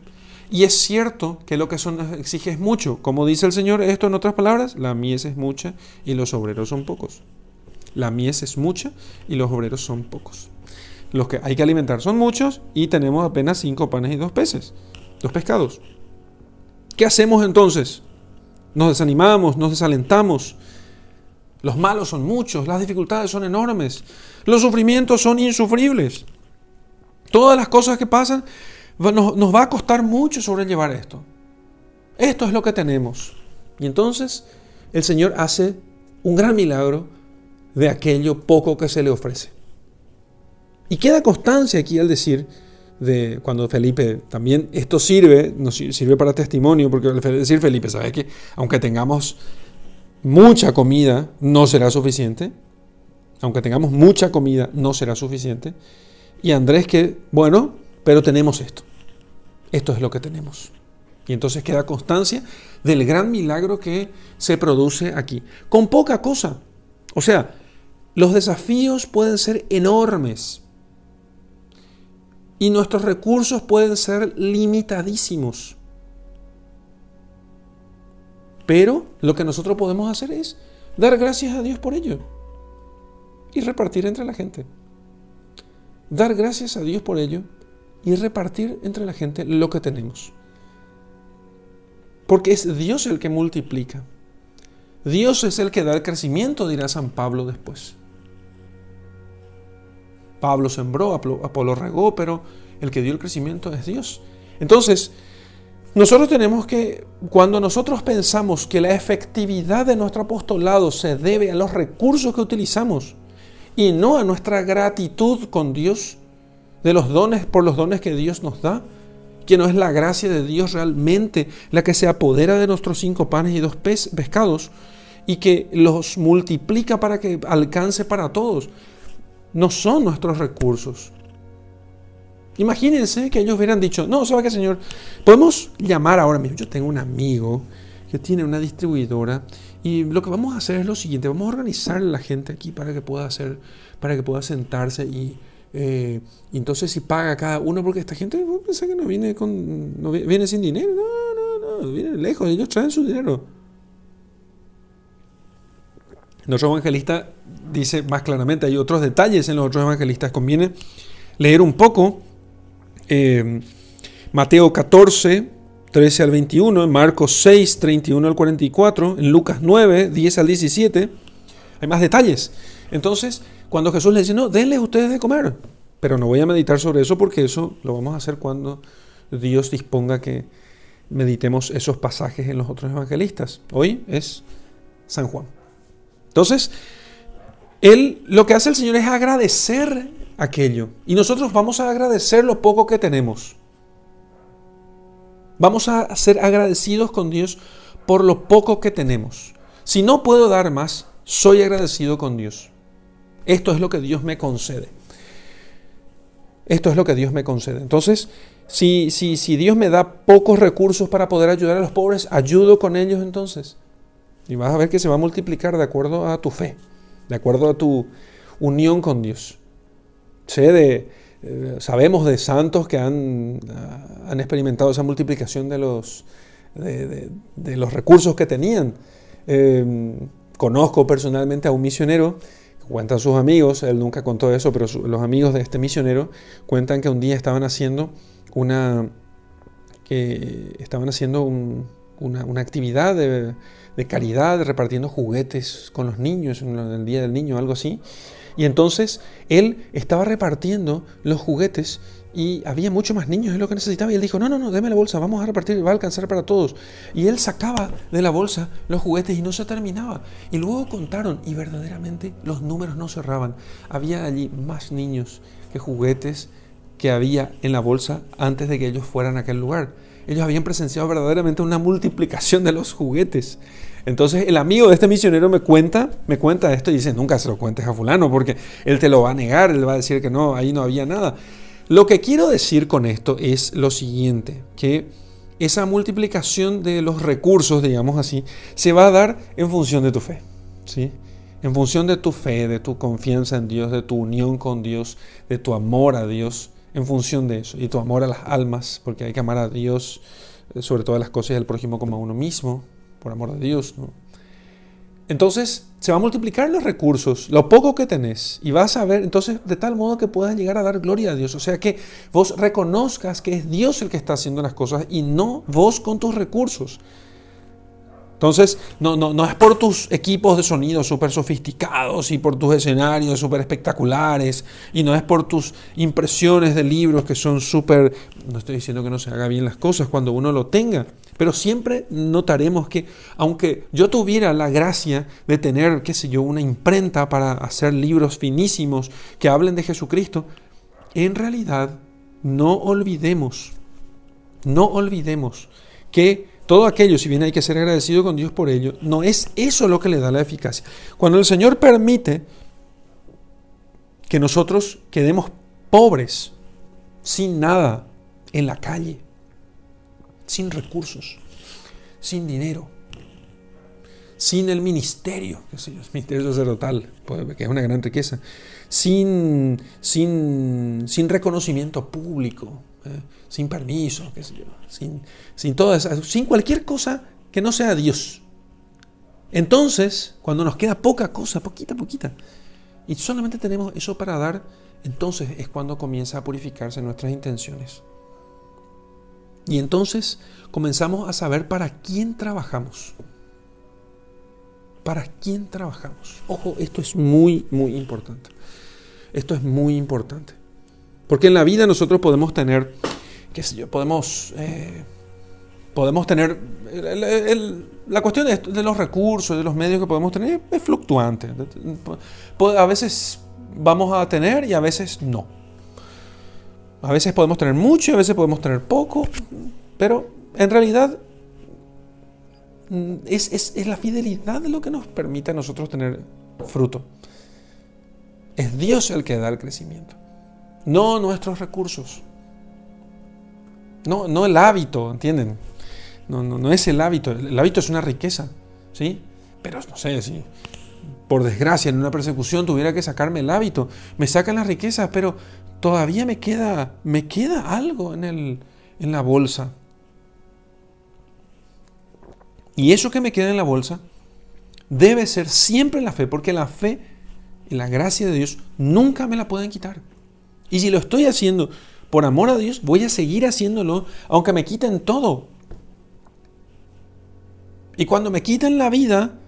Y es cierto que lo que son exige es mucho. Como dice el Señor, esto en otras palabras, la mies es mucha y los obreros son pocos. La mies es mucha y los obreros son pocos. Los que hay que alimentar son muchos y tenemos apenas cinco panes y dos peces, dos pescados. ¿Qué hacemos entonces? Nos desanimamos, nos desalentamos, los malos son muchos, las dificultades son enormes, los sufrimientos son insufribles. Todas las cosas que pasan nos, va a costar mucho sobrellevar esto. Esto es lo que tenemos. Y entonces el Señor hace un gran milagro de aquello poco que se le ofrece. Y queda constancia aquí al decir de cuando Felipe también esto sirve, nos sirve para testimonio, porque al decir Felipe, ¿sabes que aunque tengamos mucha comida no será suficiente. Aunque tengamos mucha comida, no será suficiente. Y Andrés que, bueno, pero tenemos esto. Esto es lo que tenemos. Y entonces queda constancia del gran milagro que se produce aquí. Con poca cosa. O sea, los desafíos pueden ser enormes. Y nuestros recursos pueden ser limitadísimos. Pero lo que nosotros podemos hacer es dar gracias a Dios por ello y repartir entre la gente. Dar gracias a Dios por ello y repartir entre la gente lo que tenemos. Porque es Dios el que multiplica. Dios es el que da el crecimiento, dirá San Pablo después. Pablo sembró, Apolo regó, pero el que dio el crecimiento es Dios. Entonces, nosotros tenemos que, cuando nosotros pensamos que la efectividad de nuestro apostolado se debe a los recursos que utilizamos y no a nuestra gratitud con Dios, de los dones por los dones que Dios nos da, que no es la gracia de Dios realmente la que se apodera de nuestros cinco panes y dos pescados y que los multiplica para que alcance para todos. No son nuestros recursos, Imagínense que ellos hubieran dicho, no, ¿sabe qué, señor? Podemos llamar ahora mismo. Yo tengo un amigo que tiene una distribuidora y lo que vamos a hacer es lo siguiente, vamos a organizar a la gente aquí para que pueda hacer, para que pueda sentarse y, eh, entonces si paga cada uno, porque esta gente piensa que no viene con, no viene sin dinero, no, no, no, viene lejos, ellos traen su dinero. Nuestro evangelista dice más claramente, hay otros detalles en los otros evangelistas, conviene leer un poco eh, Mateo 14, 13 al 21, en Marcos 6, 31 al 44, en Lucas 9, 10 al 17. Hay más detalles. Entonces, cuando Jesús le dice, no, denles ustedes de comer. Pero no voy a meditar sobre eso porque eso lo vamos a hacer cuando Dios disponga que meditemos esos pasajes en los otros evangelistas. Hoy es San Juan. Entonces, él, lo que hace el Señor es agradecer aquello. Y nosotros vamos a agradecer lo poco que tenemos. Vamos a ser agradecidos con Dios por lo poco que tenemos. Si no puedo dar más, soy agradecido con Dios. Esto es lo que Dios me concede. Esto es lo que Dios me concede. Entonces, si, si, si Dios me da pocos recursos para poder ayudar a los pobres, ayudo con ellos entonces. Y vas a ver que se va a multiplicar de acuerdo a tu fe, de acuerdo a tu unión con Dios. Sé de, eh, sabemos de santos que han, ah, han, experimentado esa multiplicación de los, de, los recursos que tenían. Em, conozco personalmente a un misionero, cuentan sus amigos, él nunca contó eso, pero los amigos de este misionero cuentan que un día estaban haciendo una, que estaban haciendo una, una, actividad de, de, caridad, repartiendo juguetes con los niños, en el Día del Niño, algo así. Y entonces él estaba repartiendo los juguetes y había muchos más niños, es lo que necesitaba. Y él dijo, no, no, no, déme la bolsa, vamos a repartir, va a alcanzar para todos. Y él sacaba de la bolsa los juguetes y no se terminaba. Y luego contaron y verdaderamente los números no cerraban. Había allí más niños que juguetes que había en la bolsa antes de que ellos fueran a aquel lugar. Ellos habían presenciado verdaderamente una multiplicación de los juguetes. Entonces el amigo de este misionero me cuenta, me cuenta esto y dice, nunca se lo cuentes a fulano porque él te lo va a negar, él va a decir que no, ahí no había nada. Lo que quiero decir con esto es lo siguiente, que esa multiplicación de los recursos, digamos así, se va a dar en función de tu fe, ¿sí? En función de tu fe, de tu confianza en Dios, de tu unión con Dios, de tu amor a Dios, en función de eso, y tu amor a las almas, porque hay que amar a Dios eh, sobre todas las cosas y al prójimo como a uno mismo, por amor de Dios. ¿no? Entonces se va a multiplicar los recursos, lo poco que tenés, y vas a ver, entonces, de tal modo que puedas llegar a dar gloria a Dios. O sea, que vos reconozcas que es Dios el que está haciendo las cosas y no vos con tus recursos. Entonces, no, no, no es por tus equipos de sonido súper sofisticados y por tus escenarios súper espectaculares y no es por tus impresiones de libros que son súper... No estoy diciendo que no se haga bien las cosas cuando uno lo tenga, pero siempre notaremos que aunque yo tuviera la gracia de tener, qué sé yo, una imprenta para hacer libros finísimos que hablen de Jesucristo, en realidad no olvidemos, no olvidemos que todo aquello, si bien hay que ser agradecido con Dios por ello, no es eso lo que le da la eficacia. Cuando el Señor permite que nosotros quedemos pobres, sin nada, en la calle, sin recursos, sin dinero, sin el ministerio, el ministerio sacerdotal, que es una gran riqueza, sin, sin, sin reconocimiento público, ¿eh? sin permiso, sin, sin sin cualquier cosa que no sea Dios. Entonces, cuando nos queda poca cosa, poquita, poquita, y solamente tenemos eso para dar, entonces es cuando comienza a purificarse nuestras intenciones. Y entonces comenzamos a saber para quién trabajamos. ¿Para quién trabajamos? Ojo, esto es muy, muy importante. Esto es muy importante. Porque en la vida nosotros podemos tener, qué sé yo, podemos, eh, podemos tener, la cuestión de, de, los recursos, de los medios que podemos tener es fluctuante. A veces vamos a tener y a veces no. A veces podemos tener mucho a veces podemos tener poco, pero en realidad mm, es, es, es la fidelidad lo que nos permite a nosotros tener fruto. Es Dios el que da el crecimiento no nuestros recursos. No, no el hábito, ¿entienden? No, no, no es el hábito. El hábito es una riqueza, ¿sí? Pero no sé, si por desgracia en una persecución tuviera que sacarme el hábito, me sacan las riquezas, pero todavía me queda, me queda algo en, el, en la bolsa. Y eso que me queda en la bolsa debe ser siempre la fe, porque la fe y la gracia de Dios nunca me la pueden quitar. Y si lo estoy haciendo por amor a Dios, voy a seguir haciéndolo aunque me quiten todo. Y cuando me quiten la vida,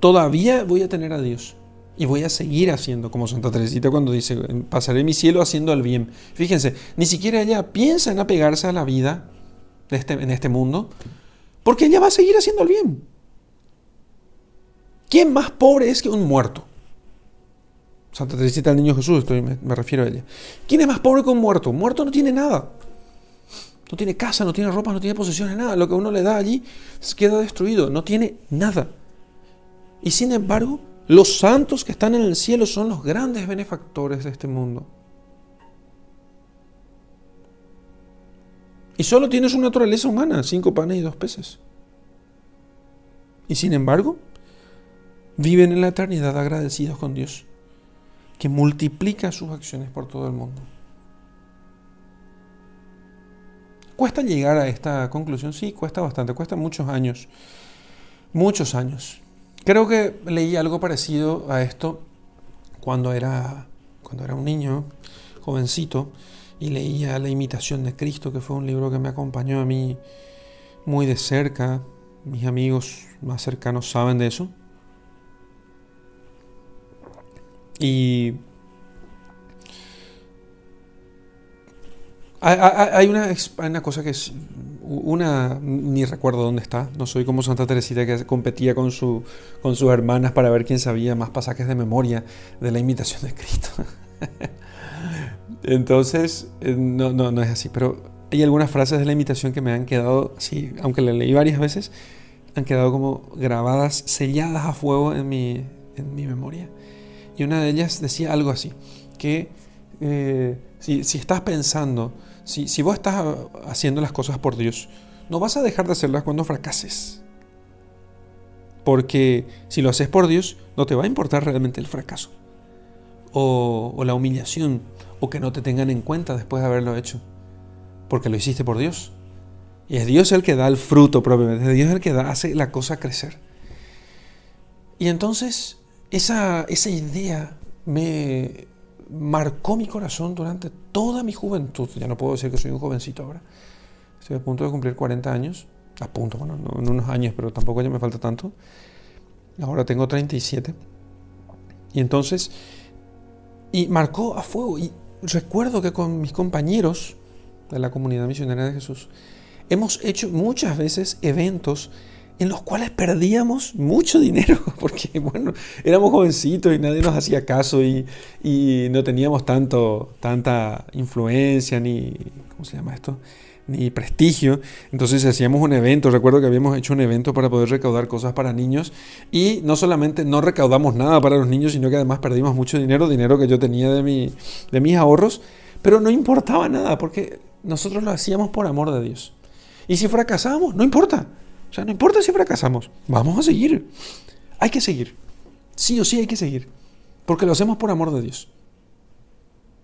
todavía voy a tener a Dios. Y voy a seguir haciendo, como Santa Teresita cuando dice, pasaré mi cielo haciendo el bien. Fíjense, ni siquiera ella piensa en apegarse a la vida este, en este mundo, porque ella va a seguir haciendo el bien. ¿Quién más pobre es que un muerto? Santa Teresita del Niño Jesús, estoy, me, refiero a ella. ¿Quién es más pobre que un muerto? Un muerto no tiene nada. No tiene casa, no tiene ropa, no tiene posesiones, nada. Lo que uno le da allí queda destruido, no tiene nada. Y sin embargo, los santos que están en el cielo son los grandes benefactores de este mundo. Y solo tiene su naturaleza humana, cinco panes y dos peces. Y sin embargo, viven en la eternidad agradecidos con Dios que multiplica sus acciones por todo el mundo. ¿Cuesta llegar a esta conclusión? Sí, cuesta bastante, cuesta muchos años, muchos años. Creo que leí algo parecido a esto cuando era, cuando era un niño, jovencito, y leía La imitación de Cristo, que fue un libro que me acompañó a mí muy de cerca. Mis amigos más cercanos saben de eso. Y Hay una, una cosa que es una, ni recuerdo dónde está, no soy como Santa Teresita que competía con, su, con sus hermanas para ver quién sabía más pasajes de memoria de la imitación de Cristo. [LAUGHS] Entonces, eh, no, no, no es así, pero hay algunas frases de la imitación que me han quedado, sí, aunque la leí varias veces, han quedado como grabadas, selladas a fuego en mi, en mi memoria. Y una de ellas decía algo así, que eh, si, si, estás pensando, si, vos estás haciendo las cosas por Dios, no vas a dejar de hacerlas cuando fracases. Porque si lo haces por Dios, no te va a importar realmente el fracaso. O, la humillación, o que no te tengan en cuenta después de haberlo hecho. Porque lo hiciste por Dios. Y es Dios el que da el fruto propiamente, es Dios el que hace la cosa crecer. Y entonces esa, esa idea me marcó mi corazón durante toda mi juventud. Ya no puedo decir que soy un jovencito ahora. Estoy a punto de cumplir 40 años. A punto, bueno, no, en unos años, pero tampoco ya me falta tanto. Ahora tengo 37. Y entonces, y marcó a fuego. Y recuerdo que con mis compañeros de la comunidad misionera de Jesús, hemos hecho muchas veces eventos en los cuales perdíamos mucho dinero, [LAUGHS] porque bueno, éramos jovencitos y nadie nos hacía caso y, no teníamos tanto, tanta influencia ni, ¿cómo se llama esto? ni prestigio. Entonces hacíamos un evento, recuerdo que habíamos hecho un evento para poder recaudar cosas para niños y no solamente no recaudamos nada para los niños, sino que además perdimos mucho dinero, dinero que yo tenía de, mi, de mis ahorros, pero no importaba nada porque nosotros lo hacíamos por amor de Dios. Y si fracasamos, no importa. O sea, no importa si fracasamos, vamos a seguir. Hay que seguir. Sí o sí hay que seguir. Porque lo hacemos por amor de Dios.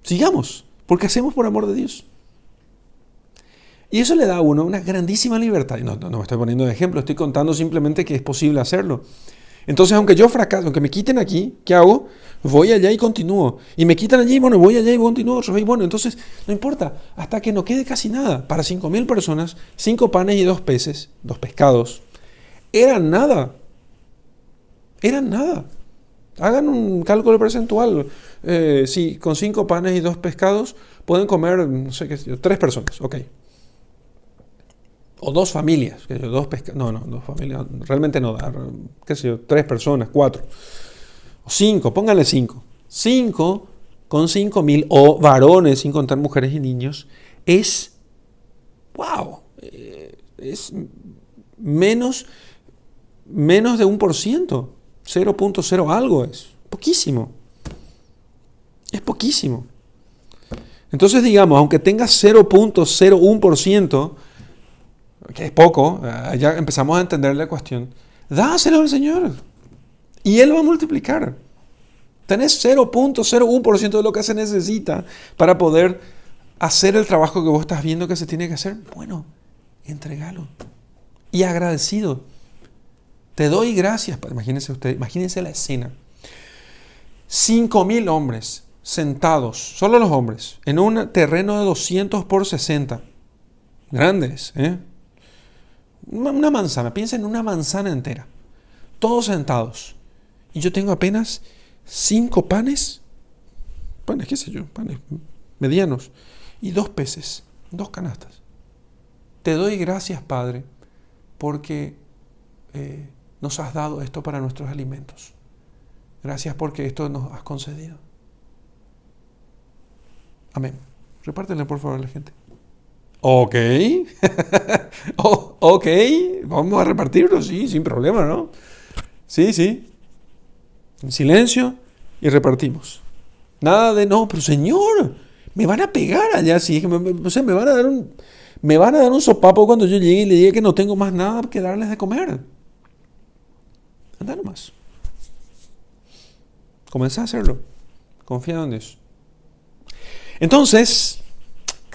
Sigamos, porque hacemos por amor de Dios. Y eso le da a uno una grandísima libertad. No, no, me estoy poniendo de ejemplo, estoy contando simplemente que es posible hacerlo. Entonces, aunque yo fracaso, aunque me quiten aquí, ¿qué hago? Voy allá y continúo. Y me quitan allí, bueno, voy allá y continúo. Y bueno, entonces, no importa, hasta que no quede casi nada. Para 5.000 personas, 5 panes y 2 peces, 2 pescados, eran nada. Eran nada. Hagan un cálculo percentual. Eh, si con 5 panes y 2 pescados pueden comer, no sé qué, 3 personas, ok o dos familias, dos no, no, dos familias, realmente no qué sé yo, tres personas, cuatro, cinco, pónganle cinco. Cinco con cinco mil, o varones, sin contar mujeres y niños, es, wow, eh, es menos, menos de un por ciento, 0.0 algo es, poquísimo, es poquísimo. Entonces digamos, aunque tengas 0.01%, que es poco, eh, ya empezamos a entender la cuestión, dáselo al Señor y Él va a multiplicar. Tenés 0.01% de lo que se necesita para poder hacer el trabajo que vos estás viendo que se tiene que hacer. Bueno, entregalo. Y agradecido. Te doy gracias. Imagínense usted, imagínense la escena. 5.000 hombres sentados, solo los hombres, en un terreno de 200 por 60. Grandes, ¿eh? Una manzana, piensa en una manzana entera. Todos sentados. Y yo tengo apenas cinco panes, panes, qué sé yo, panes medianos, y dos peces, dos canastas. Te doy gracias, Padre, porque eh, nos has dado esto para nuestros alimentos. Gracias porque esto nos has concedido. Amén. Repártenle por favor a la gente. Ok. [LAUGHS] oh, ok. Vamos a repartirlo, sí, sin problema, ¿no? Sí, sí. En silencio y repartimos. Nada de, no, pero señor, me van a pegar allá, sí. Me, me, o sea, me van a dar un, me van a dar un sopapo cuando yo llegue y le diga que no tengo más nada que darles de comer. Anda nomás. Comenzá a hacerlo. Confía en Dios. Entonces,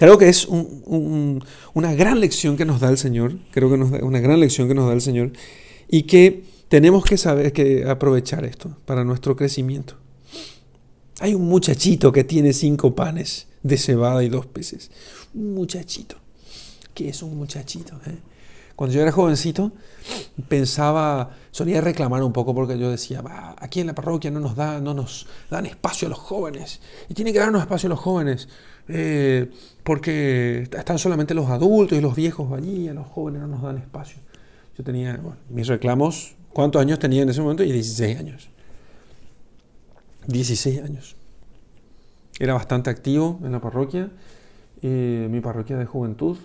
Creo que es una gran lección que nos da el Señor, creo que es una gran lección que nos da el Señor y que tenemos que saber que aprovechar esto para nuestro crecimiento. Hay un muchachito que tiene cinco panes de cebada y dos peces. Un muchachito. ¿Qué es un muchachito? Eh? Cuando yo era jovencito, pensaba, solía reclamar un poco porque yo decía, aquí en la parroquia no nos, da, no nos dan espacio a los jóvenes. Y tiene que darnos espacio a los jóvenes. Eh, porque están solamente los adultos y los viejos allí, a los jóvenes no nos dan espacio. Yo tenía mis reclamos, ¿cuántos años tenía en ese momento? Y 16 años. 16 años. Era bastante activo en la parroquia, eh, mi parroquia de juventud,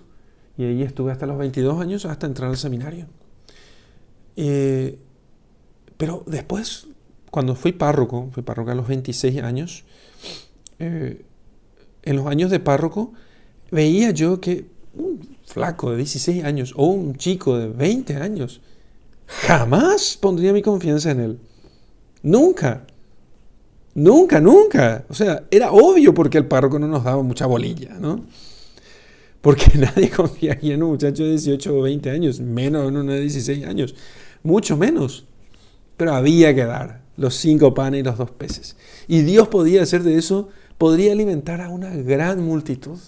y ahí estuve hasta los 22 años, hasta entrar al seminario. Eh, pero después, cuando fui párroco, fui párroco a los 26 años, eh, en los años de párroco, veía yo que un flaco de 16 años o un chico de 20 años, jamás pondría mi confianza en él. Nunca. Nunca, nunca. O sea, era obvio porque el párroco no nos daba mucha bolilla, ¿no? Porque [LAUGHS] nadie confiaría en un muchacho de 18 o 20 años, menos en uno de 16 años, mucho menos. Pero había que dar los cinco panes y los dos peces. Y Dios podía hacer de eso, podría alimentar a una gran multitud.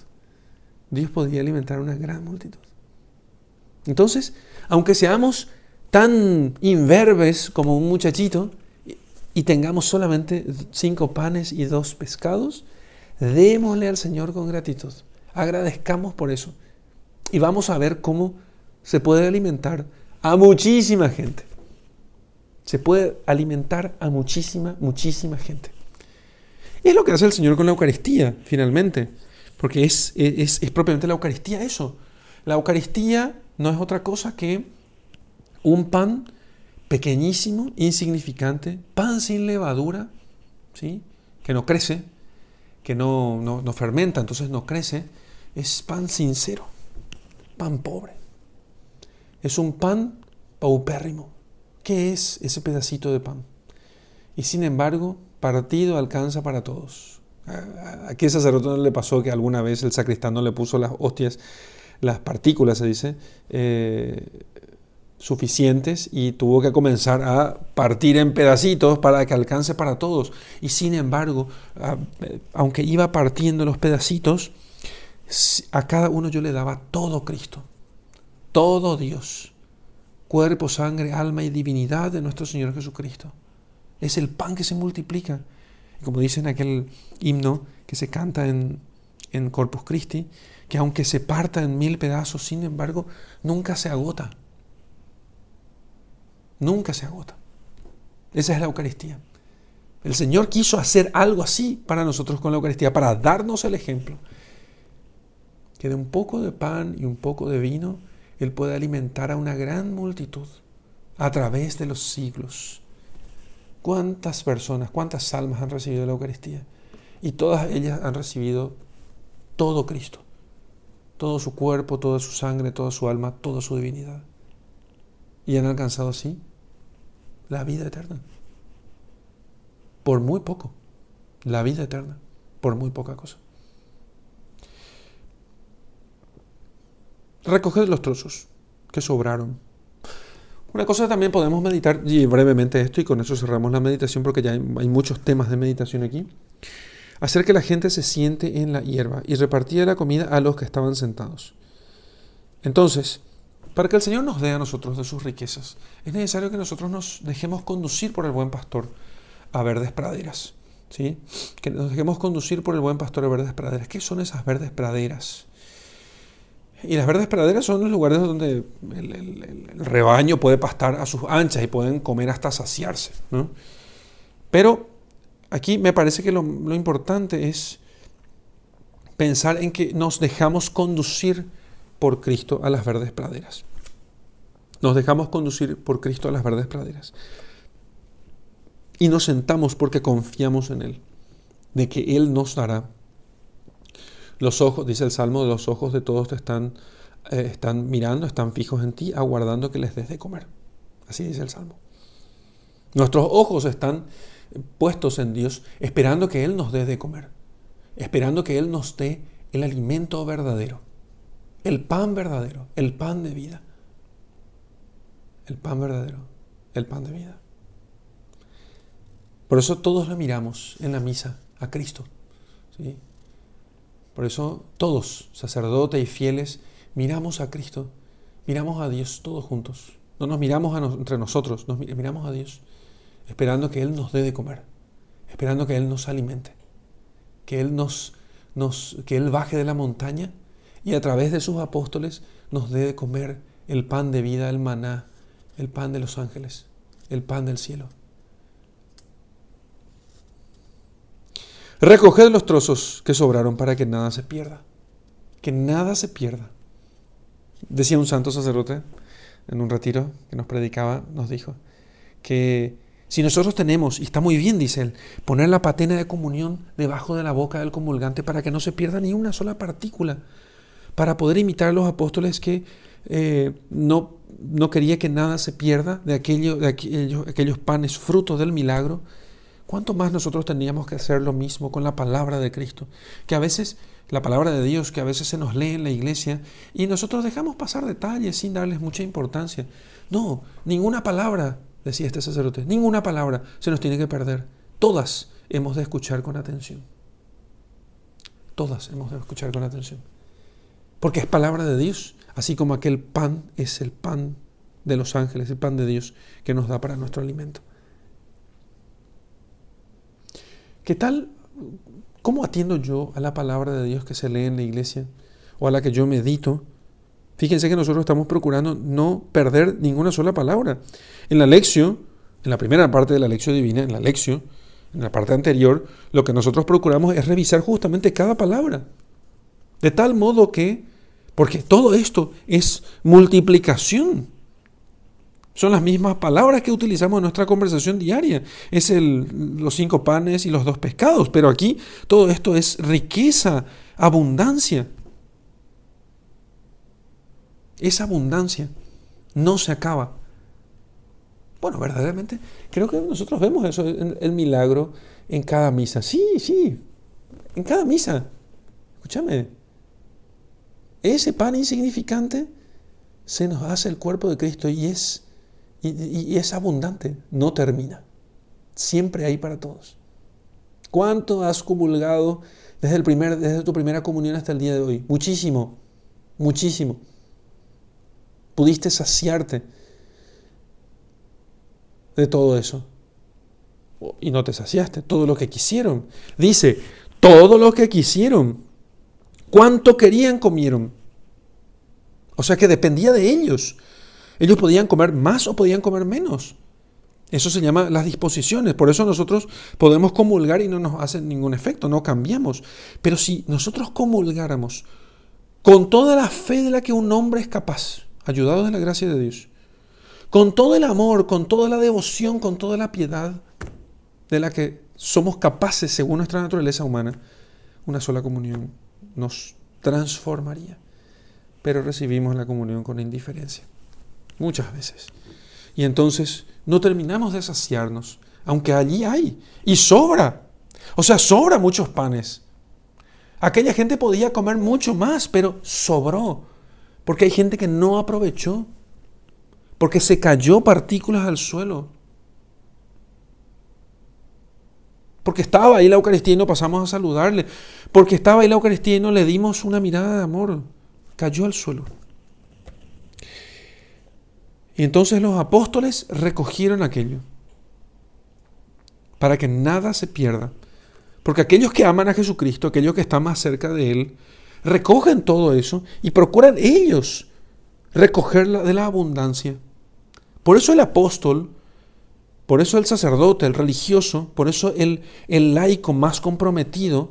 Dios podía alimentar a una gran multitud. Entonces, aunque seamos tan inverbes como un muchachito, y tengamos solamente cinco panes y dos pescados, démosle al Señor con gratitud. Agradezcamos por eso. Y vamos a ver cómo se puede alimentar a muchísima gente. Se puede alimentar a muchísima, muchísima gente. Es lo que hace el Señor con la Eucaristía, finalmente. Porque es, es, es propiamente la Eucaristía eso. La Eucaristía no es otra cosa que un pan pequeñísimo, insignificante, pan sin levadura, ¿sí? que no crece, que no, no, fermenta, entonces no crece, es pan sincero, pan pobre. Es un pan paupérrimo. ¿Qué es ese pedacito de pan? Y sin embargo, partido alcanza para todos. ¿A qué sacerdote no le pasó que alguna vez el sacristán no le puso las hostias, las partículas, se dice, eh, suficientes y tuvo que comenzar a partir en pedacitos para que alcance para todos. Y sin embargo, aunque iba partiendo los pedacitos, a cada uno yo le daba todo Cristo, todo Dios, cuerpo, sangre, alma y divinidad de nuestro Señor Jesucristo. Es el pan que se multiplica. como dice en aquel himno que se canta en, en Corpus Christi, que aunque se parta en mil pedazos, sin embargo, nunca se agota Nunca se agota. Esa es la Eucaristía. El Señor quiso hacer algo así para nosotros con la Eucaristía, para darnos el ejemplo. Que de un poco de pan y un poco de vino, Él puede alimentar a una gran multitud a través de los siglos. ¿Cuántas personas, cuántas almas han recibido la Eucaristía? Y todas ellas han recibido todo Cristo, todo su cuerpo, toda su sangre, toda su alma, toda su divinidad. Y han alcanzado así la vida eterna. Por muy poco. La vida eterna. Por muy poca cosa. Recoger los trozos que sobraron. Una cosa también podemos meditar, y brevemente esto, y con eso cerramos la meditación porque ya hay, hay muchos temas de meditación aquí. Hacer que la gente se siente en la hierba y repartía la comida a los que estaban sentados. Entonces, para que el Señor nos dé a nosotros de sus riquezas, es necesario que nosotros nos dejemos conducir por el buen pastor a verdes praderas. ¿sí? Que nos dejemos conducir por el buen pastor a verdes praderas. ¿Qué son esas verdes praderas? Y las verdes praderas son los lugares donde el, rebaño puede pastar a sus anchas y pueden comer hasta saciarse. Pero aquí me parece que lo, lo importante es pensar en que nos dejamos conducir por Cristo a las verdes praderas. Nos dejamos conducir por Cristo a las verdes praderas. Y nos sentamos porque confiamos en Él, de que Él nos dará. Los ojos, dice el Salmo, los ojos de todos te están, eh, están mirando, están fijos en ti, aguardando que les des de comer. Así dice el Salmo. Nuestros ojos están puestos en Dios, esperando que Él nos dé de comer, esperando que Él nos dé el alimento verdadero el pan verdadero, el pan de vida. El pan verdadero, el pan de vida. Por eso todos lo miramos en la misa a Cristo. ¿sí? Por eso todos, sacerdotes y fieles, miramos a Cristo miramos a Dios todos juntos. No nos miramos entre nosotros, nos miramos a Dios, esperando que Él nos dé de comer, esperando que Él nos alimente, que Él, nos, nos, que Él baje de la montaña y a través de sus apóstoles nos dé de comer el pan de vida, el maná, el pan de los ángeles, el pan del cielo. Recoged los trozos que sobraron para que nada se pierda. Que nada se pierda. Decía un santo sacerdote en un retiro que nos predicaba, nos dijo que si nosotros tenemos, y está muy bien, dice él, poner la patena de comunión debajo de la boca del comulgante para que no se pierda ni una sola partícula, para poder imitar a los apóstoles que eh, no, no quería que nada se pierda de, aquello, de aquellos, aquellos panes frutos del milagro, ¿cuánto más nosotros tendríamos que hacer lo mismo con la palabra de Cristo? Que a veces la palabra de Dios que a veces se nos lee en la iglesia y nosotros dejamos pasar detalles sin darles mucha importancia. No, ninguna palabra, decía este sacerdote, ninguna palabra se nos tiene que perder. Todas hemos de escuchar con atención. Todas hemos de escuchar con atención. Porque es palabra de Dios, así como aquel pan es el pan de los ángeles, el pan de Dios que nos da para nuestro alimento. ¿Qué tal ¿Cómo atiendo yo a la palabra de Dios que se lee en la iglesia o a la que yo medito? Fíjense que nosotros estamos procurando no perder ninguna sola palabra. En la lección, en la primera parte de la lección divina, en la lección, en la parte anterior, lo que nosotros procuramos es revisar justamente cada palabra. De tal modo que, porque todo esto es multiplicación. Son las mismas palabras que utilizamos en nuestra conversación diaria. Es el, los cinco panes y los dos pescados. Pero aquí todo esto es riqueza, abundancia. Esa abundancia no se acaba. Bueno, verdaderamente, creo que nosotros vemos eso, el milagro en cada misa. Sí, sí, en cada misa. Escúchame. Ese pan insignificante se nos hace el cuerpo de Cristo y es y, es abundante, no termina. Siempre hay para todos. ¿Cuánto has comulgado desde, el primer, desde tu primera comunión hasta el día de hoy? Muchísimo, muchísimo. Pudiste saciarte de todo eso. Y no te saciaste, todo lo que quisieron. Dice, todo lo que quisieron. ¿Cuánto querían comieron? O sea que dependía de ellos. Ellos podían comer más o podían comer menos. Eso se llama las disposiciones. Por eso nosotros podemos comulgar y no nos hace ningún efecto, no cambiamos. Pero si nosotros comulgáramos con toda la fe de la que un hombre es capaz, ayudado de la gracia de Dios, con todo el amor, con toda la devoción, con toda la piedad de la que somos capaces según nuestra naturaleza humana, una sola comunión nos transformaría. Pero recibimos la comunión con indiferencia muchas veces. Y entonces no terminamos de saciarnos, aunque allí hay, y sobra. O sea, sobra muchos panes. Aquella gente podía comer mucho más, pero sobró, porque hay gente que no aprovechó, porque se cayó partículas al suelo. Porque estaba ahí la Eucaristía y no pasamos a saludarle. Porque estaba ahí la Eucaristía y no le dimos una mirada de amor. Cayó al suelo. Y entonces los apóstoles recogieron aquello para que nada se pierda. Porque aquellos que aman a Jesucristo, aquellos que están más cerca de Él, recogen todo eso y procuran ellos recoger de la abundancia. Por eso el apóstol, por eso el sacerdote, el religioso, por eso el, el laico más comprometido,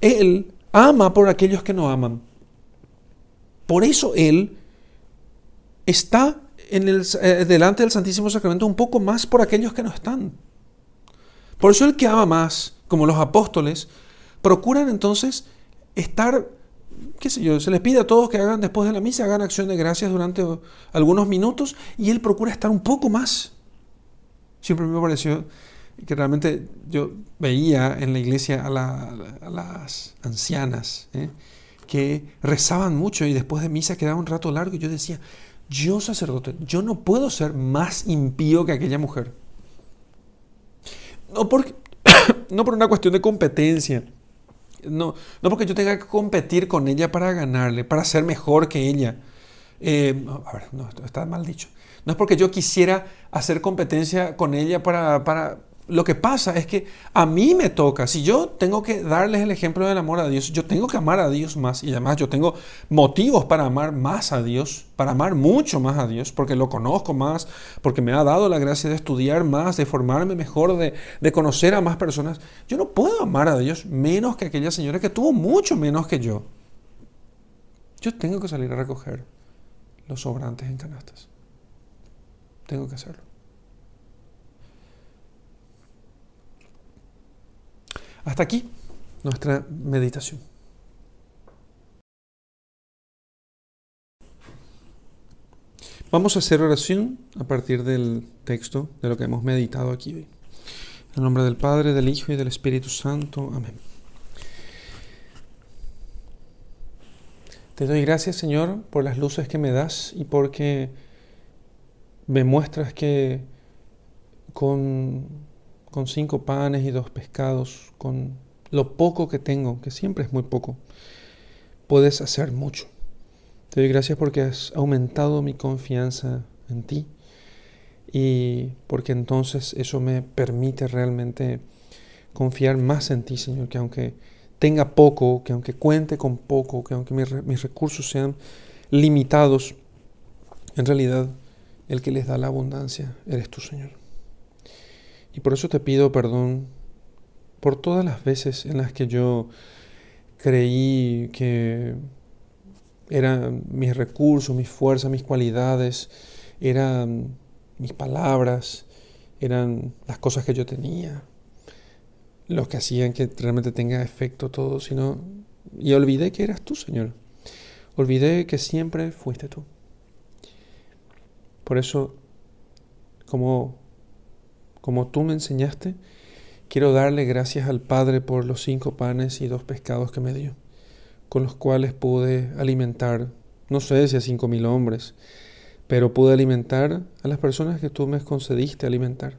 él ama por aquellos que no aman. Por eso él está en el, eh, delante del Santísimo Sacramento un poco más por aquellos que no están. Por eso el que ama más, como los apóstoles, procuran entonces estar, qué sé yo, se les pide a todos que hagan después de la misa, hagan acción de gracias durante algunos minutos y él procura estar un poco más. Siempre me pareció que realmente yo veía en la iglesia a, las ancianas ¿eh? que rezaban mucho y después de misa quedaba un rato largo y yo decía, yo sacerdote, yo no puedo ser más impío que aquella mujer. No, [COUGHS] no por una cuestión de competencia. No, no porque yo tenga que competir con ella para ganarle, para ser mejor que ella. eh, a ver, no, está mal dicho. No es porque yo quisiera hacer competencia con ella para, para lo que pasa es que a mí me toca, si yo tengo que darles el ejemplo del amor a Dios, yo tengo que amar a Dios más y además yo tengo motivos para amar más a Dios, para amar mucho más a Dios, porque lo conozco más, porque me ha dado la gracia de estudiar más, de formarme mejor, de, de conocer a más personas. Yo no puedo amar a Dios menos que aquella señora que tuvo mucho menos que yo. Yo tengo que salir a recoger los sobrantes en canastas. Tengo que hacerlo. Hasta aquí nuestra meditación. Vamos a hacer oración a partir del texto de lo que hemos meditado aquí hoy. En nombre del Padre, del Hijo y del Espíritu Santo. Amén. Te doy gracias, Señor, por las luces que me das y porque me muestras que con con cinco panes y dos pescados, con lo poco que tengo, que siempre es muy poco, puedes hacer mucho. Te doy gracias porque has aumentado mi confianza en ti y porque entonces eso me permite realmente confiar más en ti, Señor, que aunque tenga poco, que aunque cuente con poco, que aunque mis, mis recursos sean limitados, en realidad el que les da la abundancia eres tú, Señor. Y por eso te pido perdón por todas las veces en las que yo creí que eran mis recursos, mis fuerzas, mis cualidades, eran mis palabras, eran las cosas que yo tenía, los que hacían que realmente tenga efecto todo, sino y olvidé que eras tú, Señor. Olvidé que siempre fuiste tú. Por eso, como como tú me enseñaste, quiero darle gracias al Padre por los cinco panes y dos pescados que me dio, con los cuales pude alimentar, no sé si a cinco mil hombres, pero pude alimentar a las personas que tú me concediste alimentar.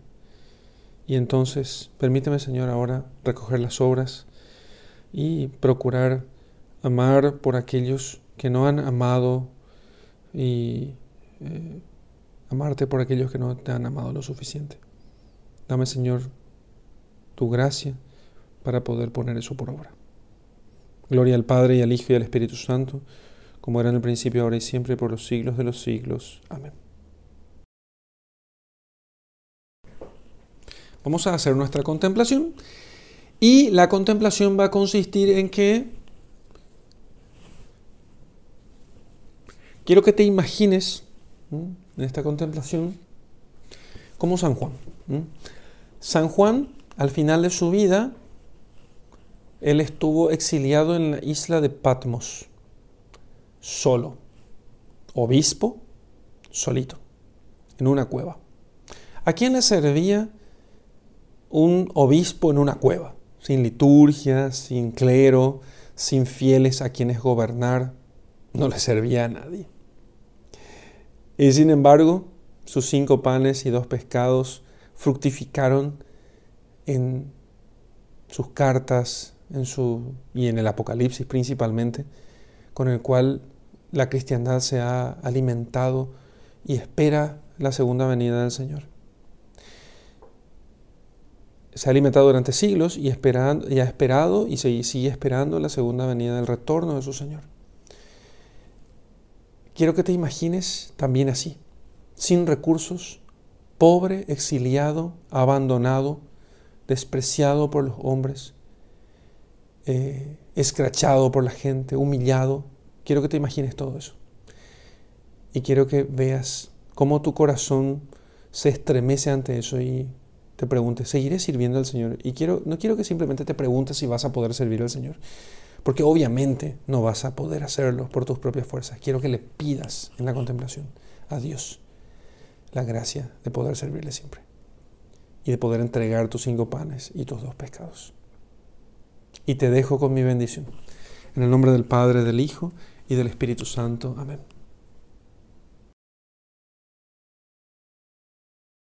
Y entonces, permíteme, Señor, ahora recoger las obras y procurar amar por aquellos que no han amado y eh, amarte por aquellos que no te han amado lo suficiente. Dame, Señor, tu gracia para poder poner eso por obra. Gloria al Padre y al Hijo y al Espíritu Santo, como era en el principio, ahora y siempre, por los siglos de los siglos. Amén. Vamos a hacer nuestra contemplación y la contemplación va a consistir en que quiero que te imagines en esta contemplación como San Juan. San Juan, al final de su vida, él estuvo exiliado en la isla de Patmos, solo, obispo, solito, en una cueva. ¿A quién le servía un obispo en una cueva? Sin liturgia, sin clero, sin fieles a quienes gobernar, no le servía a nadie. Y sin embargo, sus cinco panes y dos pescados fructificaron en sus cartas en su, y en el Apocalipsis principalmente, con el cual la cristiandad se ha alimentado y espera la segunda venida del Señor. Se ha alimentado durante siglos y, y ha esperado y sigue esperando la segunda venida del retorno de su Señor. Quiero que te imagines también así, sin recursos, pobre, exiliado, abandonado, despreciado por los hombres, eh, escrachado por la gente, humillado. Quiero que te imagines todo eso. Y quiero que veas cómo tu corazón se estremece ante eso y te preguntes, ¿seguiré sirviendo al Señor? Y quiero, no quiero que simplemente te preguntes si vas a poder servir al Señor, porque obviamente no vas a poder hacerlo por tus propias fuerzas. Quiero que le pidas en la contemplación a Dios la gracia de poder servirle siempre y de poder entregar tus cinco panes y tus dos pescados. Y te dejo con mi bendición. En el nombre del Padre, del Hijo y del Espíritu Santo. Amén.